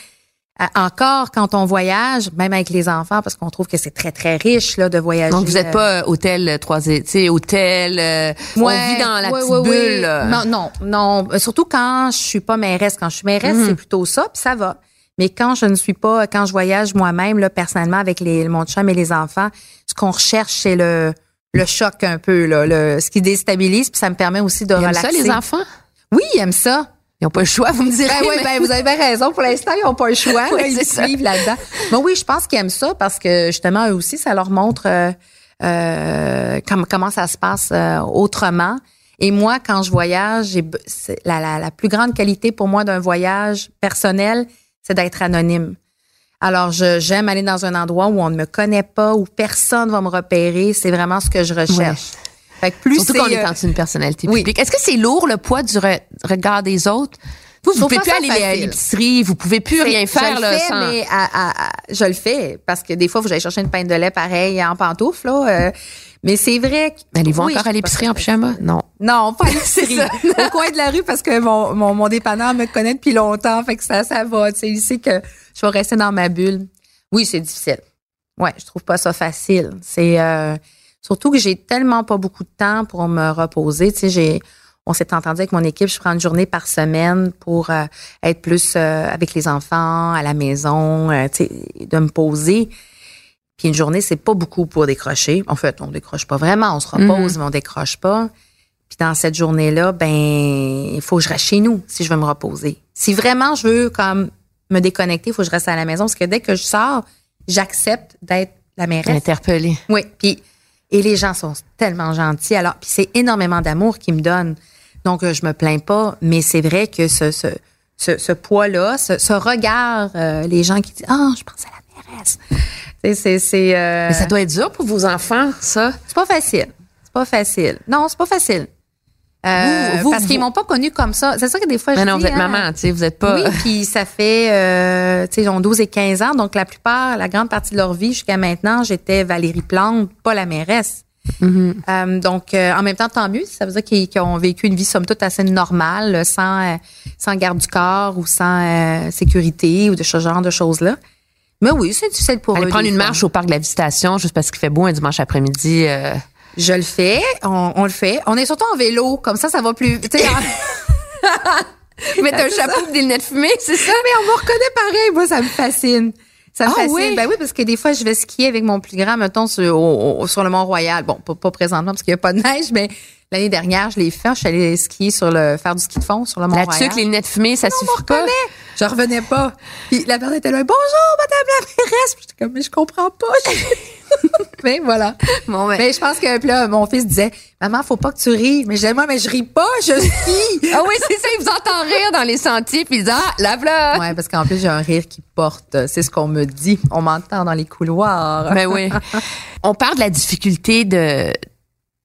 Euh, Encore quand on voyage, même avec les enfants, parce qu'on trouve que c'est très très riche là de voyager. Donc, vous n'êtes euh, pas euh, hôtel trois tu sais, hôtel, euh, on Ouais, vit dans la ouais, petite ouais, ouais. bulle. là. Non, non, non. Surtout quand je suis pas mairesse. Quand je suis mairesse, Mhm. c'est plutôt ça, puis ça va. Mais quand je ne suis pas, quand je voyage moi-même, là, personnellement, avec les, mon chum et les enfants, ce qu'on recherche, c'est le, le choc un peu, là, le, ce qui déstabilise, puis ça me permet aussi de Ils aiment relaxer. ça, les enfants? Oui, ils aiment ça. Ils n'ont pas le choix, vous me direz. Ben oui, ben vous avez bien raison. Pour l'instant, ils n'ont pas le choix. <laughs> Oui, là, ils suivent là-dedans. Mais oui, je pense qu'ils aiment ça parce que justement, eux aussi, ça leur montre euh, euh, com- comment ça se passe euh, autrement. Et moi, quand je voyage, la, la, la plus grande qualité pour moi d'un voyage personnel, c'est d'être anonyme. Alors, j'aime aller dans un endroit où on ne me connaît pas, où personne va me repérer. C'est vraiment ce que je recherche. Fait que plus Surtout qu'on est euh, dessous d'une personnalité oui. publique. Est-ce que c'est lourd le poids du re- regard des autres? Vous, vous pouvez plus aller à l'épicerie, vous pouvez plus rien faire je le fais, sans. mais à- à- à- je le fais parce que des fois, vous allez chercher une pinte de lait pareil en pantoufle. Là, euh, mais c'est vrai que... Allez-vous Oui, encore à l'épicerie en pyjama? Non. Non, pas à <laughs> l'épicerie. <laughs> Au coin de la rue parce que mon, mon, mon dépanneur me connaît depuis longtemps. Fait que ça, ça va. Tu sais, il sait que je vais rester dans ma bulle. Oui, c'est difficile. Ouais, je trouve pas ça facile. C'est euh, surtout que j'ai tellement pas beaucoup de temps pour me reposer. Tu sais, j'ai on s'est entendu avec mon équipe, je prends une journée par semaine pour euh, être plus euh, avec les enfants, à la maison, euh, de me poser. Puis une journée, c'est pas beaucoup pour décrocher. En fait, on décroche pas vraiment, on se repose, mais on décroche pas. Puis dans cette journée-là, ben, il faut que je reste chez nous si je veux me reposer. Si vraiment je veux comme me déconnecter, il faut que je reste à la maison parce que dès que je sors, j'accepte d'être la mairesse. Interpellée. Oui, puis et les gens sont tellement gentils. Alors, puis c'est énormément d'amour qu'ils me donnent. Donc, euh, je me plains pas, mais c'est vrai que ce, ce, ce, ce poids-là, ce, ce regard, euh, les gens qui disent Ah, je pense à la mairesse. C'est, c'est, c'est, euh, Mais ça doit être dur pour vos enfants, ça. c'est pas facile. C'est pas facile. Non, c'est pas facile. Euh, Vous- vous- parce qu'ils m'ont pas connu comme ça. C'est ça que des fois je Mais non, dis, vous êtes hein, maman, tu sais, vous êtes pas. Oui, puis ça fait, euh, tu sais, ils ont 12 et 15 ans, donc la plupart, la grande partie de leur vie jusqu'à maintenant, j'étais Valérie Plante, pas la mairesse. Mm-hmm. Euh, donc, en même temps, tant mieux. Ça veut dire qu'ils qu'ils ont vécu une vie, somme toute, assez normale, sans, sans garde du corps ou sans sécurité ou de ce genre de choses-là. Mais oui, c'est difficile pour Aller eux. prendre une fois. marche au parc de la Visitation juste parce qu'il fait beau un dimanche après-midi. euh, Je le fais, on, on le fait. On est surtout en vélo, comme ça, ça va plus. <laughs> Mettre un chapeau et des lunettes fumées, c'est ça? Mais on me reconnaît pareil. Moi, ça me fascine. Ça me Ah fascine. oui? Ben oui, parce que des fois, je vais skier avec mon plus grand, mettons, sur, au- au- sur le Mont-Royal. Bon, pas, pas présentement parce qu'il n'y a pas de neige, mais l'année dernière, je l'ai fait. Je suis allée skier sur le, faire du ski de fond sur le La Mont-Royal. tuque, les lunettes fumées, ça on me suffit pas. Je revenais pas. Puis la personne était là, bonjour, madame la mairesse. Puis j'étais comme, mais je comprends pas. <laughs> mais voilà. Bon, ben- Mais je pense que puis là, mon fils disait, maman, faut pas que tu ris. Mais disais, moi, mais je ris pas, je skie. <laughs> Ah oui, c'est ça, il vous entend rire dans les sentiers, puis il dit Ah, lave-la! Ouais, parce qu'en plus, j'ai un rire qui porte. C'est ce qu'on me dit. On m'entend dans les couloirs. Ben oui. <laughs> On parle de la difficulté de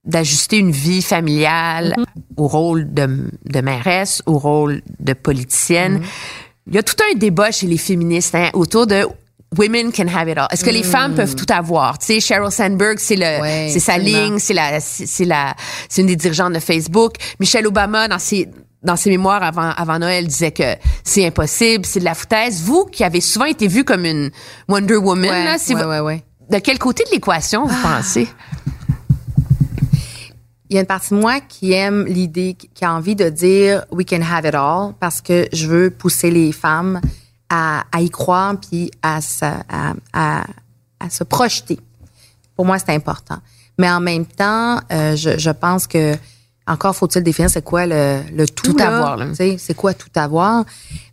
d'ajuster une vie familiale au rôle de, de mairesse, au rôle de politicienne. Il y a tout un débat chez les féministes hein, autour de Women can have it all. Est-ce que les femmes peuvent tout avoir? Tu sais, Sheryl Sandberg, c'est le, Ouais, c'est sa absolument. ligne, c'est la, c'est la, c'est une des dirigeantes de Facebook. Michelle Obama, dans ses, dans ses mémoires avant, avant Noël, disait que c'est impossible, c'est de la foutaise. Vous, qui avez souvent été vue comme une Wonder Woman, Ouais, là, c'est ouais, vo- ouais, ouais. de quel côté de l'équation vous pensez? Il y a une partie de moi qui aime l'idée, qui a envie de dire we can have it all parce que je veux pousser les femmes à, y croire puis à, se- projeter. Pour moi, c'est important. Mais en même temps, euh, je pense que encore faut-il définir c'est quoi le, le tout, Tout là. avoir, C'est quoi tout avoir?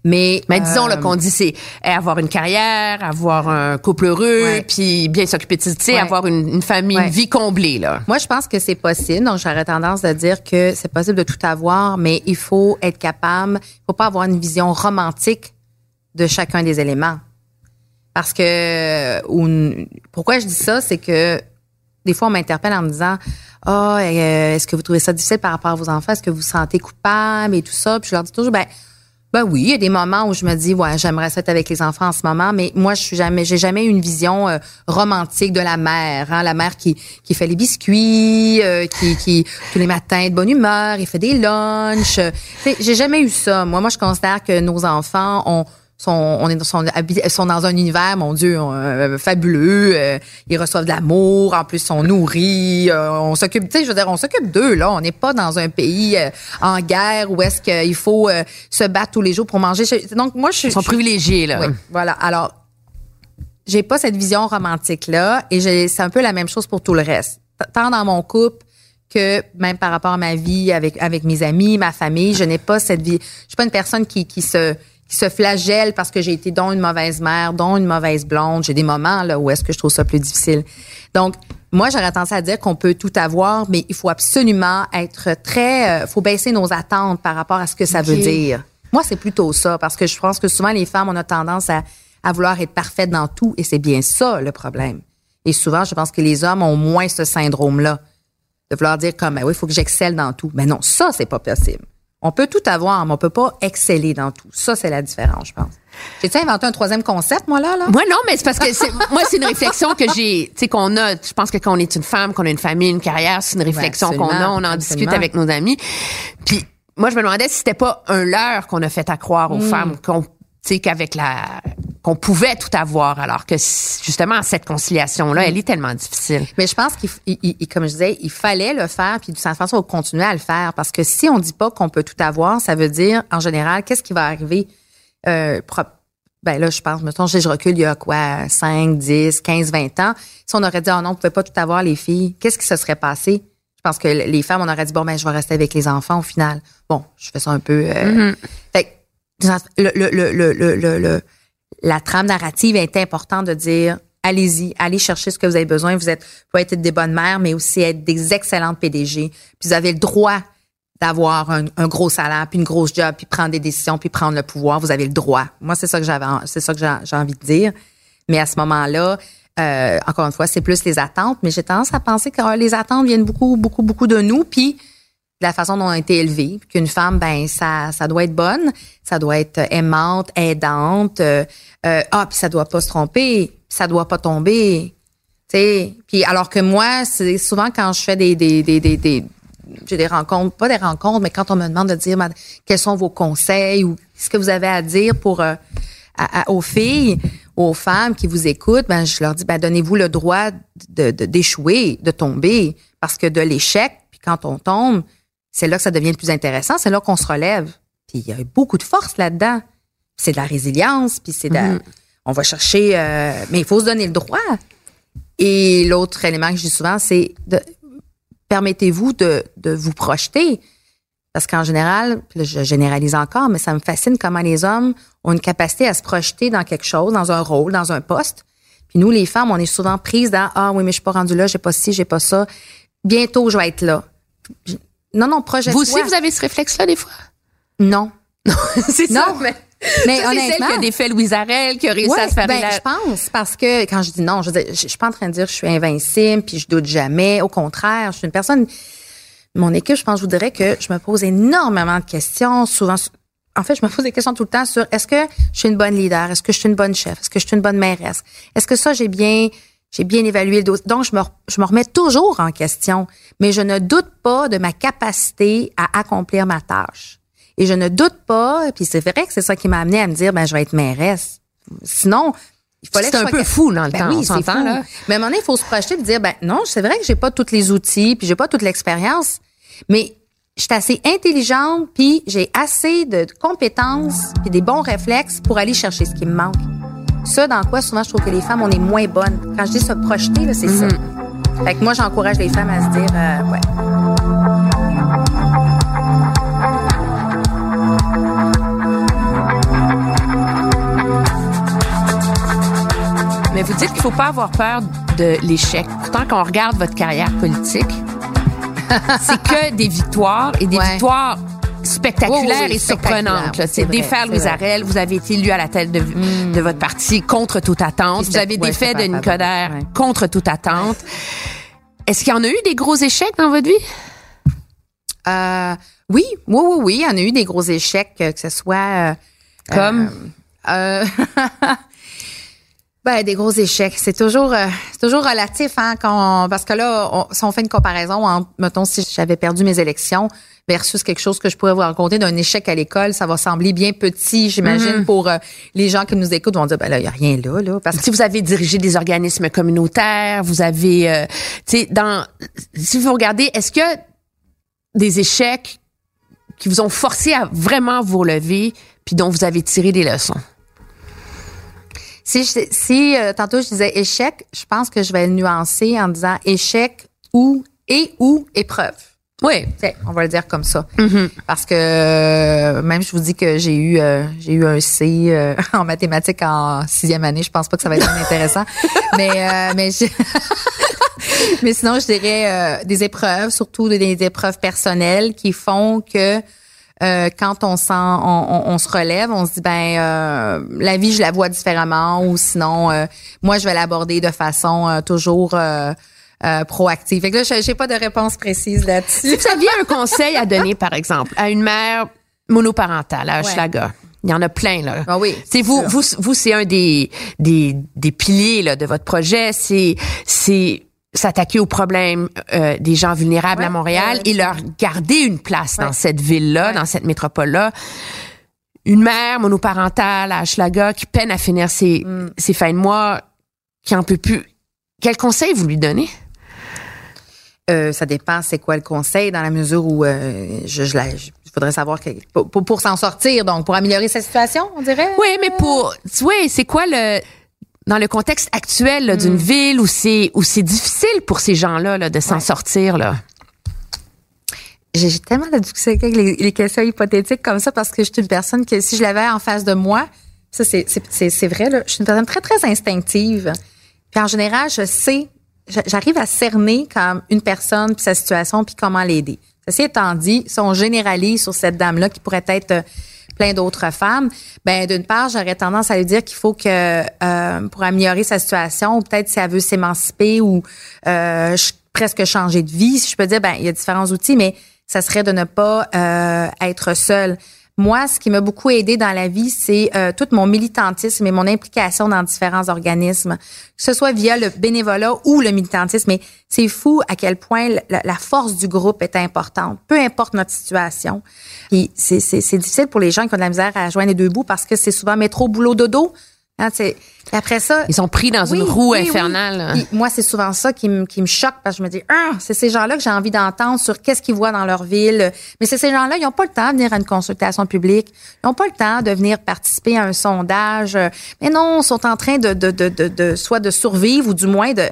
Mais, Mais disons euh, qu'on dit c'est avoir une carrière, avoir un couple heureux, puis bien s'occuper de sais, Ouais. avoir une, une famille, Ouais. une vie comblée là. Moi, je pense que c'est possible. Donc, j'aurais tendance à dire que c'est possible de tout avoir, mais il faut être capable, il faut pas avoir une vision romantique de chacun des éléments. Parce que, ou pourquoi je dis ça, c'est que des fois, on m'interpelle en me disant, ah, euh, est-ce que vous trouvez ça difficile par rapport à vos enfants? Est-ce que vous vous sentez coupable et tout ça? Puis je leur dis toujours, ben, ben oui, il y a des moments où je me dis, ouais, j'aimerais ça être avec les enfants en ce moment, mais moi, je suis jamais, j'ai jamais une vision euh, romantique de la mère, hein, la mère qui qui fait les biscuits, euh, qui qui tous les matins de bonne humeur, il fait des lunchs. j'ai jamais eu ça. Moi, moi, je considère que nos enfants ont sont, on est, sont, sont dans un univers, mon Dieu, euh, fabuleux. euh, ils reçoivent de l'amour, en plus, sont nourris. euh, on s'occupe, tu sais, je veux dire, on s'occupe d'eux, là. On n'est pas dans un pays euh, en guerre où est-ce qu'il faut euh, se battre tous les jours pour manger. Donc, moi, je suis... Ils sont privilégiés là. Oui, voilà. Alors, j'ai pas cette vision romantique-là et j'ai- c'est un peu la même chose pour tout le reste. Tant dans mon couple que même par rapport à ma vie avec, avec mes amis, ma famille, je n'ai pas cette vie. Je suis pas une personne qui, qui se qui se flagelle parce que j'ai été dont une mauvaise mère, dont une mauvaise blonde. J'ai des moments là où est-ce que je trouve ça plus difficile. Donc, moi, j'aurais tendance à dire qu'on peut tout avoir, mais il faut absolument être très, euh, faut baisser nos attentes par rapport à ce que ça veut dire. Moi, c'est plutôt ça, parce que je pense que souvent, les femmes, on a tendance à, à vouloir être parfaites dans tout, et c'est bien ça, le problème. Et souvent, je pense que les hommes ont moins ce syndrome-là, de vouloir dire comme, ben oui, il faut que j'excelle dans tout. Mais non, ça, c'est pas possible. On peut tout avoir, mais on peut pas exceller dans tout. Ça, c'est la différence, je pense. J'ai-tu inventé un troisième concept, moi, là? là? Moi non, mais c'est parce que c'est, moi c'est une réflexion que j'ai, tu sais qu'on a. Je pense que quand on est une femme, qu'on a une famille, une carrière, c'est une réflexion qu'on a, on en absolument. discute avec nos amis. Puis moi je me demandais si c'était pas un leurre qu'on a fait à croire aux femmes qu'on, qu'avec la, qu'on pouvait tout avoir, alors que justement cette conciliation là, elle est tellement difficile. Mais je pense qu'il, comme je disais, il fallait le faire, puis de toute façon, il faut continuer à le faire. Parce que si on dit pas qu'on peut tout avoir, ça veut dire, en général, qu'est-ce qui va arriver? Euh, ben là, je pense, mettons, je je recule il y a quoi, 5, 10, 15, 20 ans. Si on aurait dit, oh non, on pouvait pas tout avoir, les filles, qu'est-ce qui se serait passé? Je pense que les femmes, on aurait dit, bon, ben, je vais rester avec les enfants au final. Bon, je fais ça un peu. euh, fait que le, le, le, le, la trame narrative est importante de dire allez-y, allez chercher ce que vous avez besoin. Vous êtes, vous pouvez être des bonnes mères, mais aussi être des excellentes PDG. Puis vous avez le droit d'avoir un, un, gros salaire, puis une grosse job, puis prendre des décisions, puis prendre le pouvoir. Vous avez le droit. Moi, c'est ça que j'avais, c'est ça que j'ai envie de dire. Mais à ce moment-là, euh, encore une fois, c'est plus les attentes. Mais j'ai tendance à penser que les attentes viennent beaucoup, beaucoup, beaucoup de nous, puis de la façon dont on a été élevé. Qu'une femme, ben ça, ça doit être bonne, ça doit être aimante, aidante. Euh, euh, ah, puis ça doit pas se tromper, ça doit pas tomber. Puis alors que moi, c'est souvent quand je fais des, des, des, des j'ai des rencontres, pas des rencontres, mais quand on me demande de dire quels sont vos conseils ou ce que vous avez à dire pour euh, aux filles, aux femmes qui vous écoutent, ben je leur dis ben donnez-vous le droit d'échouer, de, tomber, parce que de l'échec, quand on tombe, c'est là que ça devient le plus intéressant, c'est là qu'on se relève. Puis il y a beaucoup de force là-dedans. C'est de la résilience, puis c'est de, mm-hmm. on va chercher, euh, mais il faut se donner le droit. Et l'autre élément que je dis souvent, c'est de permettez-vous de, de vous projeter. Parce qu'en général, je généralise encore, mais ça me fascine comment les hommes ont une capacité à se projeter dans quelque chose, dans un rôle, dans un poste. Puis nous, les femmes, on est souvent prises dans Ah oui, mais je suis pas rendue là, j'ai pas ci, j'ai pas ça. Bientôt, je vais être là. Non, non, projette Vous aussi, vous avez ce réflexe-là des fois? Non. Non, <laughs> c'est ça. Mais, mais honnêtement, c'est celle qui a défait Louise Arel, qui a réussi à se faire ben, je pense, parce que quand je dis non, je, je, je suis pas en train de dire que je suis invincible, puis je doute jamais. Au contraire, je suis une personne mon équipe, je pense, je vous dirais que je me pose énormément de questions, souvent. En fait, je me pose des questions tout le temps sur est-ce que je suis une bonne leader, est-ce que je suis une bonne chef, est-ce que je suis une bonne mairesse, est-ce que ça j'ai bien j'ai bien évalué le dossier. Donc je me je me remets toujours en question, mais je ne doute pas de ma capacité à accomplir ma tâche. Et je ne doute pas, puis c'est vrai que c'est ça qui m'a amené à me dire ben je vais être mairesse. Sinon, il fallait C'est un peu fou dans le ben temps, oui, on Là. Mais à un moment donné, il faut se projeter et dire, ben non, c'est vrai que j'ai pas tous les outils, puis j'ai pas toute l'expérience, mais je suis assez intelligente, puis j'ai assez de compétences, puis des bons réflexes pour aller chercher ce qui me manque. Ça, dans quoi souvent je trouve que les femmes, on est moins bonnes. Quand je dis se projeter, c'est ça. Mm-hmm. Fait que moi, j'encourage les femmes à se dire, euh, ouais. Mais vous dites qu'il faut pas avoir peur de l'échec. Pourtant, quand on regarde votre carrière politique, <laughs> c'est que des victoires et des victoires spectaculaires et surprenantes. C'est défaire Louis Arel. Vous avez été élu à la tête de, mm. de votre parti contre toute attente. Vous avez défait de Nicodère contre toute attente. Est-ce qu'il y en a eu des gros échecs dans votre vie? Euh, oui, oui, oui, oui. Il y en a eu des gros échecs, que ce soit... Euh, Comme? Euh, <laughs> Ben, des gros échecs. C'est toujours, euh, relatif, hein, quand parce que là, on, si on fait une comparaison entre, mettons, si j'avais perdu mes élections versus quelque chose que je pourrais vous raconter d'un échec à l'école, ça va sembler bien petit, j'imagine, mm-hmm. pour euh, les gens qui nous écoutent vont dire, ben là, il y a rien là, là. Parce que si vous avez dirigé des organismes communautaires, vous avez, euh, tu sais, dans, si vous regardez, est-ce que des échecs qui vous ont forcé à vraiment vous relever, puis dont vous avez tiré des leçons? Si, si euh, tantôt je disais échec, je pense que je vais le nuancer en disant échec ou et ou épreuve. Oui, on va le dire comme ça. Mm-hmm. Parce que euh, même je vous dis que j'ai eu euh, j'ai eu un C <laughs> en mathématiques en sixième année. Je pense pas que ça va être intéressant, <laughs> mais mais <laughs> mais sinon je dirais des épreuves, surtout des épreuves personnelles qui font que euh, quand on sent, on, on, se relève, on se dit ben euh, la vie je la vois différemment ou sinon euh, moi je vais l'aborder de façon toujours proactive. Fait que là, j'ai pas de réponse précise là-dessus. Si vous aviez un conseil à donner, par exemple, à une mère monoparentale à Hochelaga, il y en a plein là. Ah oui. C'est vous, vous, vous, c'est un des, des des piliers là de votre projet. C'est c'est s'attaquer aux problèmes euh, des gens vulnérables à Montréal et leur garder une place dans cette ville-là, dans cette métropole-là. Une mère monoparentale à Schlaga qui peine à finir ses, mm. ses fins de mois, qui en peut plus. Quel conseil vous lui donnez? Euh, ça dépend c'est quoi le conseil dans la mesure où euh, je, je, je voudrais savoir que, pour, pour, pour s'en sortir donc pour améliorer sa situation on dirait? Oui mais pour oui c'est quoi le dans le contexte actuel d'une mm. ville où c'est où c'est difficile pour ces gens-là là, de s'en sortir là? j'ai tellement de avec les, les, questions hypothétiques comme ça parce que je suis une personne que si je l'avais en face de moi, ça c'est vrai, là, je suis une personne très, très instinctive. Puis en général, je sais, j'arrive à cerner comme une personne, puis sa situation, puis comment l'aider. Ceci étant dit, si on généralise sur cette dame-là qui pourrait être euh, plein d'autres femmes, ben d'une part, j'aurais tendance à lui dire qu'il faut que euh, pour améliorer sa situation, ou peut-être si elle veut s'émanciper ou euh, presque changer de vie, si je peux dire, ben il y a différents outils, mais ça serait de ne pas être seule. Moi, ce qui m'a beaucoup aidé dans la vie, c'est euh, tout mon militantisme et mon implication dans différents organismes, que ce soit via le bénévolat ou le militantisme. Mais c'est fou à quel point la, force du groupe est importante, peu importe notre situation. C'est difficile pour les gens qui ont de la misère à joindre les deux bouts parce que c'est souvent métro, boulot, dodo. Hein, après ça, ils sont pris dans une roue infernale. moi, c'est souvent ça qui me qui me choque parce que je me dis, ah, c'est ces gens-là que j'ai envie d'entendre sur qu'est-ce qu'ils voient dans leur ville. Mais c'est ces gens-là, ils n'ont pas le temps de venir à une consultation publique, ils n'ont pas le temps de venir participer à un sondage. Mais non, ils sont en train de de de de, soit de survivre ou du moins de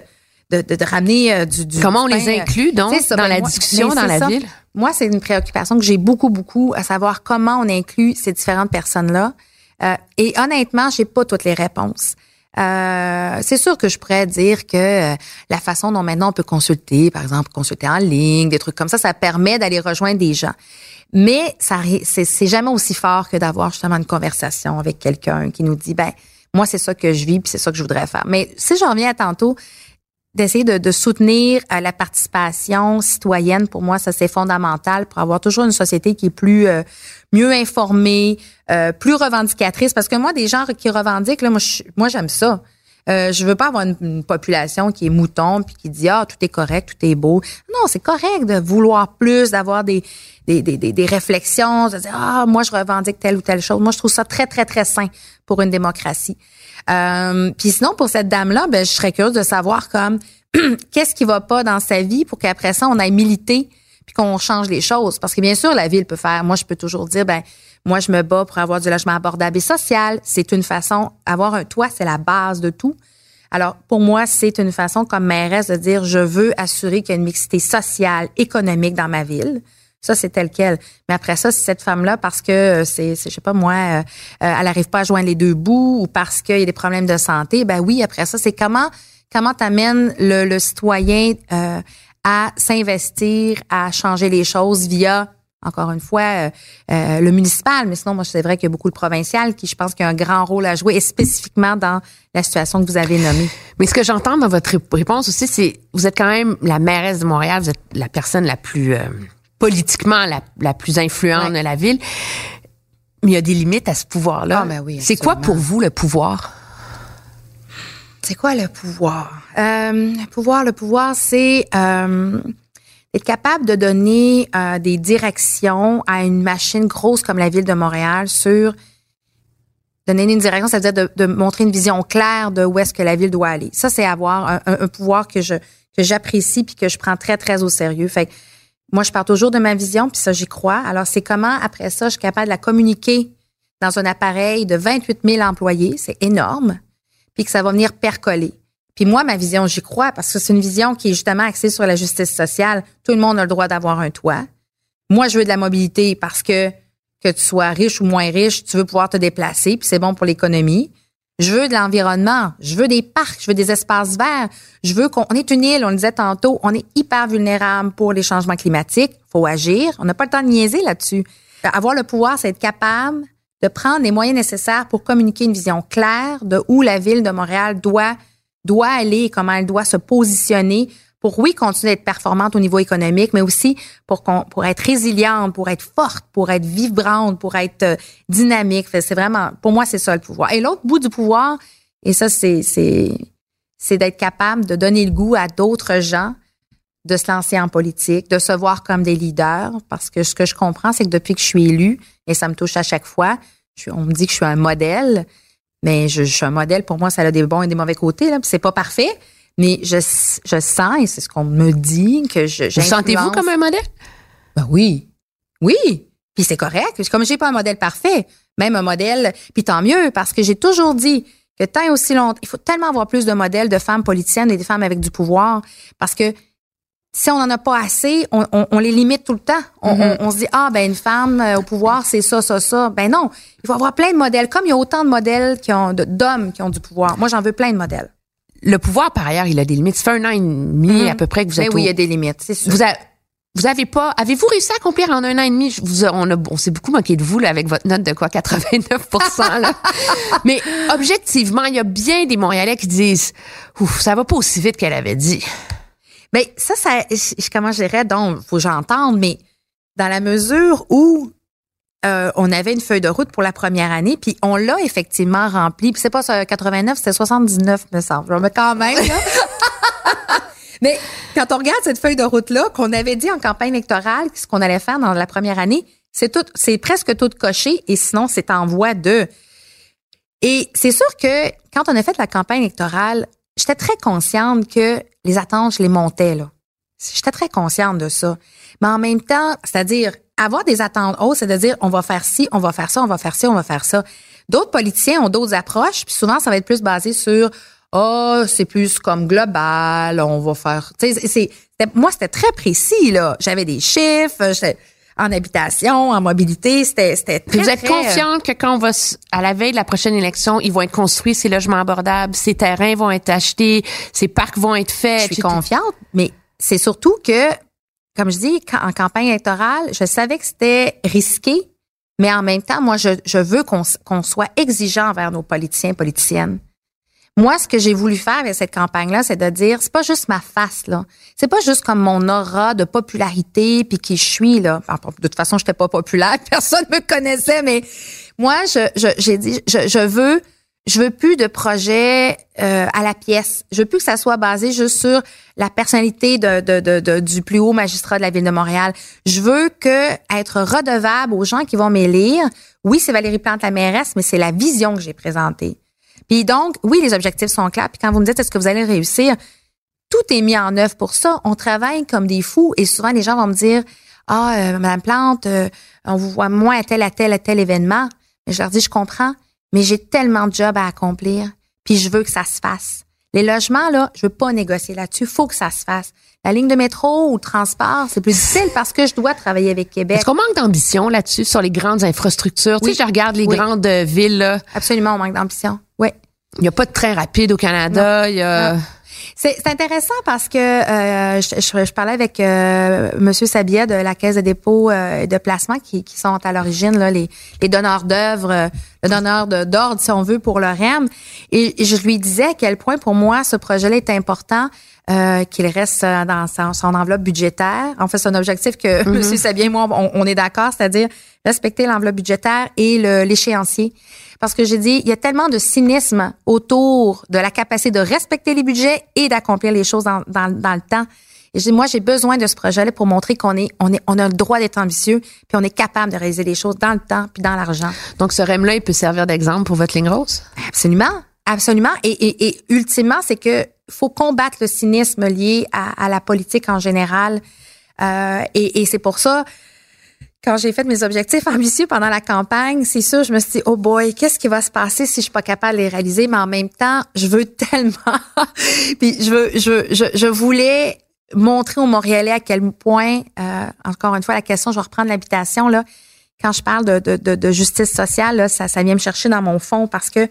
de, de, ramener euh, du, du, Comment on les inclut donc dans ben, la discussion dans la ville? Moi, c'est une préoccupation que j'ai beaucoup beaucoup à savoir comment on inclut ces différentes personnes-là. Euh, et honnêtement, j'ai pas toutes les réponses. Euh, c'est sûr que je pourrais dire que euh, la façon dont maintenant on peut consulter, par exemple, consulter en ligne, des trucs comme ça, ça permet d'aller rejoindre des gens. Mais ça, c'est jamais aussi fort que d'avoir justement une conversation avec quelqu'un qui nous dit, ben, moi, c'est ça que je vis, puis c'est ça que je voudrais faire. Mais si j'en viens à tantôt, d'essayer de, de, soutenir euh, la participation citoyenne, pour moi, ça c'est fondamental pour avoir toujours une société qui est plus euh, mieux informée, euh, plus revendicatrice. Parce que moi, des gens qui revendiquent, là, moi, moi j'aime ça. Euh, je veux pas avoir une, population qui est mouton puis qui dit ah tout est correct, tout est beau. Non, c'est correct de vouloir plus, d'avoir des des, des, des, réflexions, de dire ah moi je revendique telle ou telle chose. Moi je trouve ça très très très sain pour une démocratie. Euh, puis sinon pour cette dame là, ben je serais curieuse de savoir comme <clears throat> qu'est-ce qui va pas dans sa vie pour qu'après ça on aille militer puis qu'on change les choses. Parce que bien sûr, la ville peut faire. Moi, je peux toujours dire, ben moi, je me bats pour avoir du logement abordable et social. C'est une façon. Avoir un toit, c'est la base de tout. Alors, pour moi, c'est une façon comme mairesse de dire, je veux assurer qu'il y a une mixité sociale, économique dans ma ville. Ça, c'est tel quel. Mais après ça, c'est cette femme-là, parce que euh, c'est, je sais pas moi, euh, euh, elle n'arrive pas à joindre les deux bouts ou parce qu'il y a des problèmes de santé, ben oui, après ça, c'est comment comment t'amènes le, le citoyen euh, à s'investir, à changer les choses via encore une fois, euh, euh, le municipal, mais sinon, moi, c'est vrai qu'il y a beaucoup de provincial qui, je pense, qu'il y a un grand rôle à jouer, et spécifiquement dans la situation que vous avez nommée. Mais ce que j'entends dans votre réponse aussi, c'est vous êtes quand même la mairesse de Montréal, vous êtes la personne la plus euh, politiquement la, plus influente de la ville. Mais il y a des limites à ce pouvoir-là. Ah, ben oui, c'est quoi pour vous le pouvoir? C'est quoi le pouvoir? Euh, le pouvoir, le pouvoir, c'est être capable de donner euh, des directions à une machine grosse comme la ville de Montréal sur donner une direction, ça veut dire de, montrer une vision claire de où est-ce que la ville doit aller. Ça, c'est avoir un, pouvoir que je que j'apprécie puis que je prends très très au sérieux. Fait moi, je pars toujours de ma vision puis ça, j'y crois. Alors, c'est comment après ça, je suis capable de la communiquer dans un appareil de 28 000 employés, c'est énorme puis que ça va venir percoler. Puis moi, ma vision, j'y crois parce que c'est une vision qui est justement axée sur la justice sociale. Tout le monde a le droit d'avoir un toit. Moi, je veux de la mobilité parce que que tu sois riche ou moins riche, tu veux pouvoir te déplacer, puis c'est bon pour l'économie. Je veux de l'environnement, je veux des parcs, je veux des espaces verts, je veux qu'on est une île, on le disait tantôt, on est hyper vulnérable pour les changements climatiques, faut agir, on n'a pas le temps de niaiser là-dessus. Avoir le pouvoir, c'est être capable de prendre les moyens nécessaires pour communiquer une vision claire de où la ville de Montréal doit doit aller et comment elle doit se positionner pour oui continuer d'être performante au niveau économique, mais aussi pour pour être résiliente, pour être forte, pour être vibrante, pour être euh, dynamique. C'est vraiment pour moi c'est ça le pouvoir. Et l'autre bout du pouvoir, et ça c'est c'est c'est d'être capable de donner le goût à d'autres gens de se lancer en politique, de se voir comme des leaders, parce que ce que je comprends, c'est que depuis que je suis élue, et ça me touche à chaque fois, on me dit que je suis un modèle, mais je, suis un modèle, pour moi, ça a des bons et des mauvais côtés, là, c'est pas parfait, mais je, je sens, et c'est ce qu'on me dit, que je Vous sentez-vous comme un modèle? Ben oui, oui, puis c'est correct, comme j'ai pas un modèle parfait, même un modèle, puis tant mieux, parce que j'ai toujours dit que tant et aussi longtemps, il faut tellement avoir plus de modèles de femmes politiciennes et de femmes avec du pouvoir, parce que si on n'en a pas assez, on, on, on, les limite tout le temps. On, Mm-hmm. on, on se dit ah ben une femme euh, au pouvoir c'est ça ça ça. Ben non, il faut avoir plein de modèles. Comme il y a autant de modèles qui ont d'hommes qui ont du pouvoir. Moi j'en veux plein de modèles. Le pouvoir, par ailleurs, il a des limites. Ça fait un an et demi à peu près que vous Mais êtes oui, il y a des limites, c'est sûr. Vous, a- vous avez pas, avez-vous réussi à accomplir en un an et demi? Je Vous, on, on s'est beaucoup moqué de vous, là, avec votre note de quoi? 89 là. <laughs> Mais, objectivement, il y a bien des Montréalais qui disent, ouf, ça va pas aussi vite qu'elle avait dit. Ben ça, ça, je- comment je dirais, donc, faut que j'entende, mais dans la mesure où euh, on avait une feuille de route pour la première année, puis on l'a effectivement rempli. Puis c'est pas ça, 89, c'était 79, me semble. Mais quand même, là. <laughs> mais quand on regarde cette feuille de route-là, qu'on avait dit en campagne électorale, ce qu'on allait faire dans la première année, c'est tout, c'est presque tout coché, et sinon, c'est en voie de. Et c'est sûr que quand on a fait la campagne électorale, j'étais très consciente que les attentes, je les montais, là. J'étais très consciente de ça. Mais en même temps, c'est-à-dire, avoir des attentes hautes, c'est de dire, on va faire ci, on va faire ça, on va faire ci, on va faire ça. D'autres politiciens ont d'autres approches, puis souvent, ça va être plus basé sur, oh, c'est plus comme global, on va faire, tu sais, c'est, moi, c'était très précis, là. J'avais des chiffres, j'étais en habitation, en mobilité, c'était, c'était très, Vous êtes très, euh, confiante que quand on va, à la veille de la prochaine élection, ils vont être construits, ces logements abordables, ces terrains vont être achetés, ces parcs vont être faits. Je suis confiante, mais c'est surtout que, comme je dis, en campagne électorale, je savais que c'était risqué, mais en même temps, moi, je, je veux qu'on qu'on soit exigeant envers nos politiciens et politiciennes. Moi, ce que j'ai voulu faire avec cette campagne-là, c'est de dire, c'est pas juste ma face, là. C'est pas juste comme mon aura de popularité puis qui je suis, là. De toute façon, j'étais pas populaire, <laughs> personne me connaissait, mais moi, je, je- j'ai dit, je, je veux, je veux plus de projets euh, à la pièce. Je veux plus que ça soit basé juste sur la personnalité de, de, de- du plus haut magistrat de la ville de Montréal. Je veux que être redevable aux gens qui vont m'élire. Oui, c'est Valérie Plante la mairesse, mais c'est la vision que j'ai présentée. Puis donc, oui, les objectifs sont clairs. Puis quand vous me dites est-ce que vous allez réussir, tout est mis en œuvre pour ça. On travaille comme des fous et souvent les gens vont me dire ah euh, Madame Plante, euh, on vous voit moins à tel à tel à tel événement. Je leur dis je comprends, mais j'ai tellement de jobs à accomplir. Puis je veux que ça se fasse. Les logements là, je veux pas négocier là-dessus. Faut que ça se fasse. La ligne de métro ou le transport, c'est plus difficile parce que je dois travailler avec Québec. Est-ce qu'on manque d'ambition là-dessus sur les grandes infrastructures? Tu Oui. sais, je regarde les Oui. grandes villes, là. Absolument, on manque d'ambition. Oui. Il n'y a pas de train rapide au Canada. Il y a... Non. C'est intéressant parce que euh, je, parlais avec euh, Monsieur Sabia de la Caisse de dépôt euh, de placement qui, sont à l'origine les, les donneurs d'œuvres, euh, le donneur d'ordre si on veut pour le REM. Et je lui disais à quel point pour moi ce projet-là est important. Euh, qu'il reste euh, dans son, son enveloppe budgétaire. En fait, c'est un objectif que <laughs> Monsieur Sabia et moi, on, on est d'accord, c'est-à-dire respecter l'enveloppe budgétaire et l'échéancier. Parce que j'ai dit, il y a tellement de cynisme autour de la capacité de respecter les budgets et d'accomplir les choses dans, dans, dans le temps. Et j'ai dit, moi, j'ai besoin de ce projet-là pour montrer qu'on est, on est, on a le droit d'être ambitieux, puis on est capable de réaliser les choses dans le temps puis dans l'argent. Donc, ce REM-là, il peut servir d'exemple pour votre ligne rose? Absolument, absolument. Et, et, et ultimement, c'est que faut combattre le cynisme lié à, à la politique en général. Euh, et et c'est pour ça, quand j'ai fait mes objectifs <laughs> ambitieux pendant la campagne, c'est sûr, je me suis dit, oh boy, qu'est-ce qui va se passer si je suis pas capable de les réaliser? Mais en même temps, je veux <laughs> tellement. Puis je veux, je, je, je voulais montrer aux Montréalais à quel point, euh, encore une fois, la question, je vais reprendre l'habitation, là. Quand je parle de, de, de, de justice sociale, là, ça, ça vient me chercher dans mon fond parce que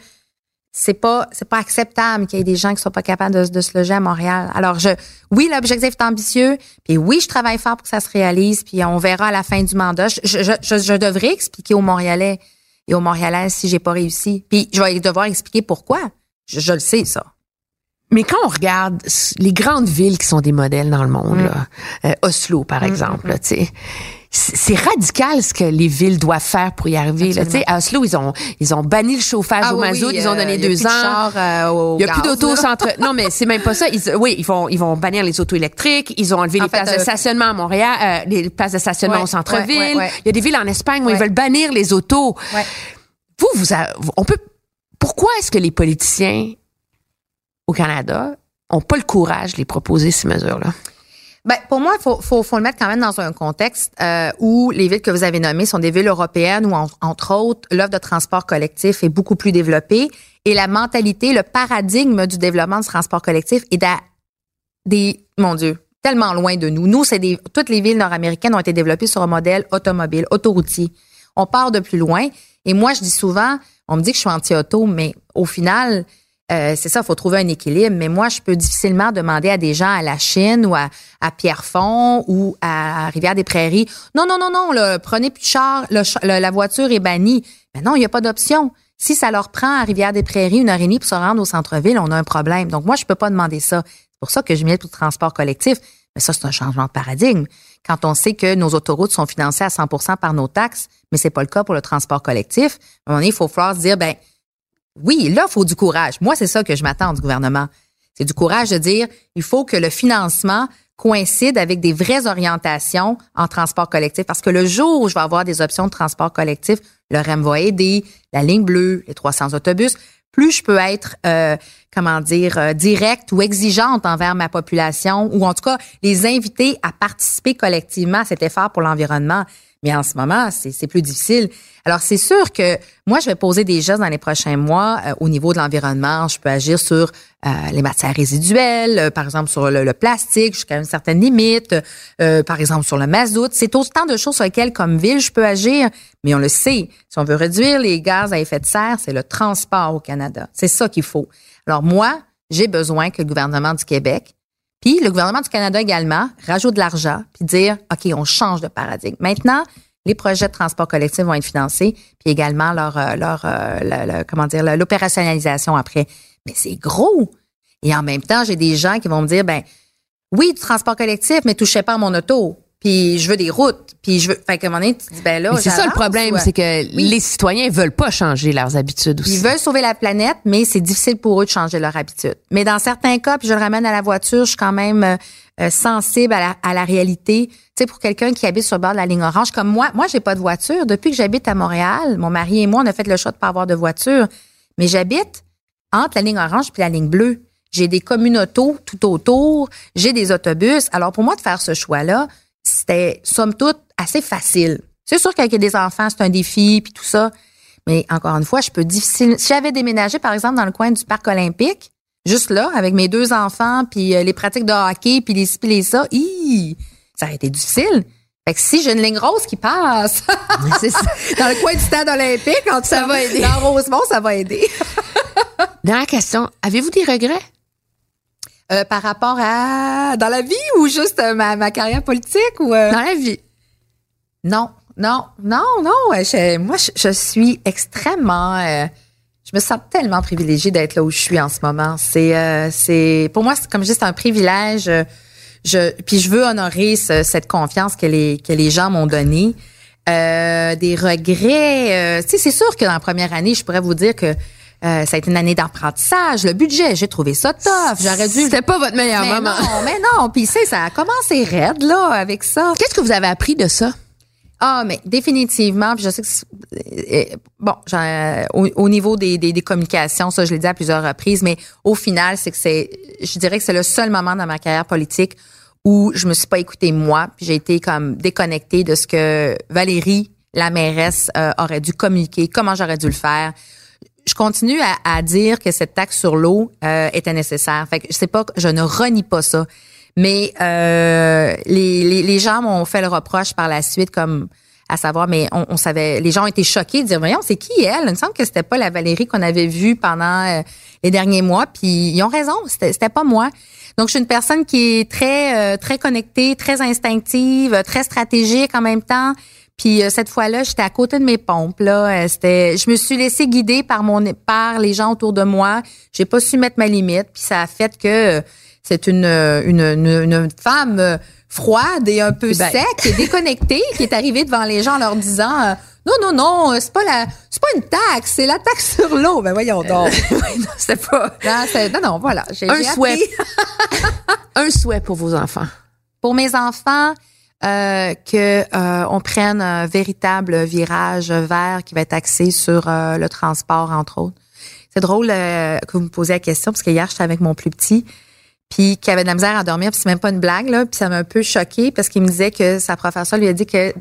c'est pas c'est pas acceptable qu'il y ait des gens qui soient pas capables de, de se loger à Montréal. Alors je oui l'objectif est ambitieux, puis oui je travaille fort pour que ça se réalise, puis on verra à la fin du mandat. Je, je, je, je devrais expliquer aux Montréalais et aux Montréalaises si j'ai pas réussi, puis je vais devoir expliquer pourquoi. Je, je le sais ça. Mais quand on regarde les grandes villes qui sont des modèles dans le monde, là, euh, Oslo par exemple, là, tu sais, c'est radical ce que les villes doivent faire pour y arriver. Là, tu sais, à Oslo, ils ont ils ont banni le chauffage au mazout, ils ont donné deux ans. Il y a plus d'auto centre. Non, mais c'est même pas ça. Ils, oui, ils vont, ils vont bannir les autos électriques. Ils ont enlevé En les fait, places de euh, stationnement à Montréal, euh, les places de stationnement Ouais, au centre-ville. ouais, ouais, ouais. Il y a des villes en Espagne où ils veulent bannir les autos. Vous, vous, a- on peut. Pourquoi est-ce que les politiciens au Canada ont pas le courage de les proposer ces mesures-là? Ben, pour moi, il faut, faut, faut le mettre quand même dans un contexte euh, où les villes que vous avez nommées sont des villes européennes où, en- entre autres, l'offre de transport collectif est beaucoup plus développée et la mentalité, le paradigme du développement du transport collectif est à des, mon Dieu, tellement loin de nous. Nous, c'est des, toutes les villes nord-américaines ont été développées sur un modèle automobile, autoroutier. On part de plus loin. Et moi, je dis souvent, on me dit que je suis anti-auto, mais au final, euh, c'est ça, il faut trouver un équilibre. Mais moi, je peux difficilement demander à des gens à la Chine ou à, à Pierrefonds ou à Rivière-des-Prairies, non, non, non, non, prenez plus de char, la voiture est bannie. Mais non, il n'y a pas d'option. Si ça leur prend à Rivière-des-Prairies une heure et demie pour se rendre au centre-ville, on a un problème. Donc, moi, je peux pas demander ça. C'est pour ça que je mets tout le transport collectif. Mais ça, c'est un changement de paradigme. Quand on sait que nos autoroutes sont financées à 100% par nos taxes, mais c'est pas le cas pour le transport collectif, à un moment donné, il faut falloir se dire, ben, oui, là, il faut du courage. Moi, c'est ça que je m'attends du gouvernement. C'est du courage de dire, il faut que le financement coïncide avec des vraies orientations en transport collectif. Parce que le jour où je vais avoir des options de transport collectif, le REM va aider, la ligne bleue, les 300 autobus, plus je peux être, euh, comment dire, euh, directe ou exigeante envers ma population, ou en tout cas les inviter à participer collectivement à cet effort pour l'environnement. Mais en ce moment, c'est plus difficile. Alors, c'est sûr que moi, je vais poser des gestes dans les prochains mois euh, au niveau de l'environnement. Je peux agir sur euh, les matières résiduelles, euh, par exemple sur le, plastique jusqu'à une certaine limite, par exemple sur le mazout. C'est autant de choses sur lesquelles, comme ville, je peux agir. Mais on le sait, si on veut réduire les gaz à effet de serre, c'est le transport au Canada. C'est ça qu'il faut. Alors moi, j'ai besoin que le gouvernement du Québec le gouvernement du Canada également rajoute de l'argent, puis dire, OK, on change de paradigme. Maintenant, les projets de transport collectif vont être financés, puis également leur, euh, leur, euh, comment dire, l'opérationnalisation après. Mais c'est gros. Et en même temps, j'ai des gens qui vont me dire, ben oui, du transport collectif, mais touchez pas à mon auto puis je veux des routes, puis je veux. Fait qu'à un moment donné, tu dis ben là. C'est ça le problème, c'est que les citoyens veulent pas changer leurs habitudes aussi. Ils veulent sauver la planète, mais c'est difficile pour eux de changer leur habitude. Mais dans certains cas, puis je le ramène à la voiture, je suis quand même euh, euh, sensible à la, à la réalité. Tu sais, pour quelqu'un qui habite sur le bord de la ligne orange, comme moi, moi j'ai pas de voiture. Depuis que j'habite à Montréal, mon mari et moi, on a fait le choix de pas avoir de voiture. Mais j'habite entre la ligne orange puis la ligne bleue. J'ai des communautés tout autour, j'ai des autobus. Alors pour moi de faire ce choix-là, c'était somme toute assez facile. C'est sûr qu'avec des enfants, c'est un défi puis tout ça. Mais encore une fois, je peux difficile. Si j'avais déménagé, par exemple, dans le coin du parc olympique, juste là, avec mes deux enfants, puis euh, les pratiques de hockey, puis les ci, les ça, ça aurait été difficile. Fait que si j'ai une ligne rose qui passe <laughs> dans le coin du stade olympique, quand ça va aider. Dans Rosemont, ça va aider. <laughs> Dernière question. Avez-vous des regrets? Euh, par rapport à dans la vie ou juste euh, ma, ma, carrière politique ou euh? dans la vie Non, non, non, non. moi, je, suis extrêmement. je me sens tellement privilégiée d'être là où je suis en ce moment. C'est, c'est pour moi, c'est comme juste un privilège. Je, puis je veux honorer cette confiance que les que les gens m'ont donnée. des regrets. tu sais, c'est sûr que dans la première année, je pourrais vous dire que euh, ça a été une année d'apprentissage. Le budget, j'ai trouvé ça tough. J'aurais dû. C'était pas votre meilleur mais moment. Non, mais non. Puis c'est ça a commencé raide là avec ça. Qu'est-ce que vous avez appris de ça? Ah, mais définitivement, puis je sais que euh, bon, au, au, niveau des, des, des, communications, ça je l'ai dit à plusieurs reprises, mais au final, c'est que c'est, je dirais que c'est le seul moment dans ma carrière politique où je me suis pas écoutée moi, puis j'ai été comme déconnectée de ce que Valérie, la mairesse, euh, aurait dû communiquer, comment j'aurais dû le faire je continue à, dire que cette taxe sur l'eau euh, était nécessaire. Fait que je sais pas, je ne renie pas ça. Mais euh, les, les, gens m'ont fait le reproche par la suite, comme à savoir, mais on, savait, les gens ont été choqués de dire, voyons, c'est qui elle? Il me semble que c'était pas la Valérie qu'on avait vue pendant euh, les derniers mois. Puis ils ont raison, c'était, c'était pas moi. Donc je suis une personne qui est très très connectée, très instinctive, très stratégique en même temps. Puis euh, cette fois-là, j'étais à côté de mes pompes. Là, euh, c'était, je me suis laissée guider par mon, par les gens autour de moi. J'ai pas su mettre ma limite. Puis ça a fait que euh, c'est une, une, une, femme froide et un peu ben. sec et déconnectée qui est arrivée devant les gens en leur disant non non non c'est pas la c'est pas une taxe c'est la taxe sur l'eau ben voyons donc <laughs> c'est pas non, non voilà j'ai un souhait <laughs> un souhait pour vos enfants pour mes enfants euh, que euh, on prenne un véritable virage vert qui va être axé sur euh, le transport entre autres. C'est drôle euh, que vous me posiez la question parce que hier j'étais avec mon plus petit puis qui avait de la misère à dormir puis c'est même pas une blague là puis ça m'a un peu choqué parce qu'il me disait que sa professeure lui a dit que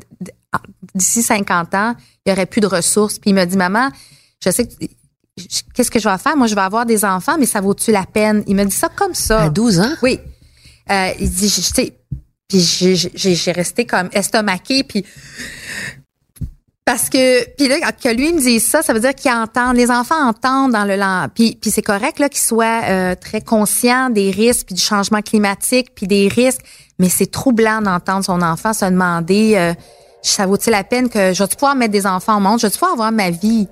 d'ici 50 ans il y aurait plus de ressources. Puis il m'a dit maman je sais que qu'est-ce que je vais faire? Moi je vais avoir des enfants mais ça vaut-tu la peine? Il me dit ça comme ça. À 12 ans? Oui. Il dit, je sais, puis j'ai resté comme estomaqué, puis parce que puis là que lui me dise ça, ça veut dire qu'il entend les enfants entendent dans le langage. Puis puis c'est correct là qu'il soit euh, très conscient des risques puis du changement climatique puis des risques, mais c'est troublant d'entendre son enfant se demander euh, ça vaut-il la peine que je vais pouvoir mettre des enfants au monde, je vais pouvoir avoir ma vie?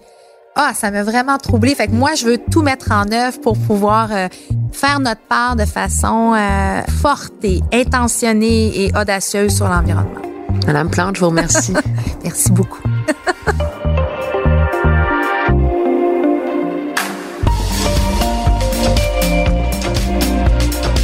Ah, ça m'a vraiment troublé. Fait que moi, je veux tout mettre en œuvre pour pouvoir euh, faire notre part de façon forte et intentionnée et audacieuse sur l'environnement. Madame Plante, je vous remercie. <laughs> Merci beaucoup. <laughs>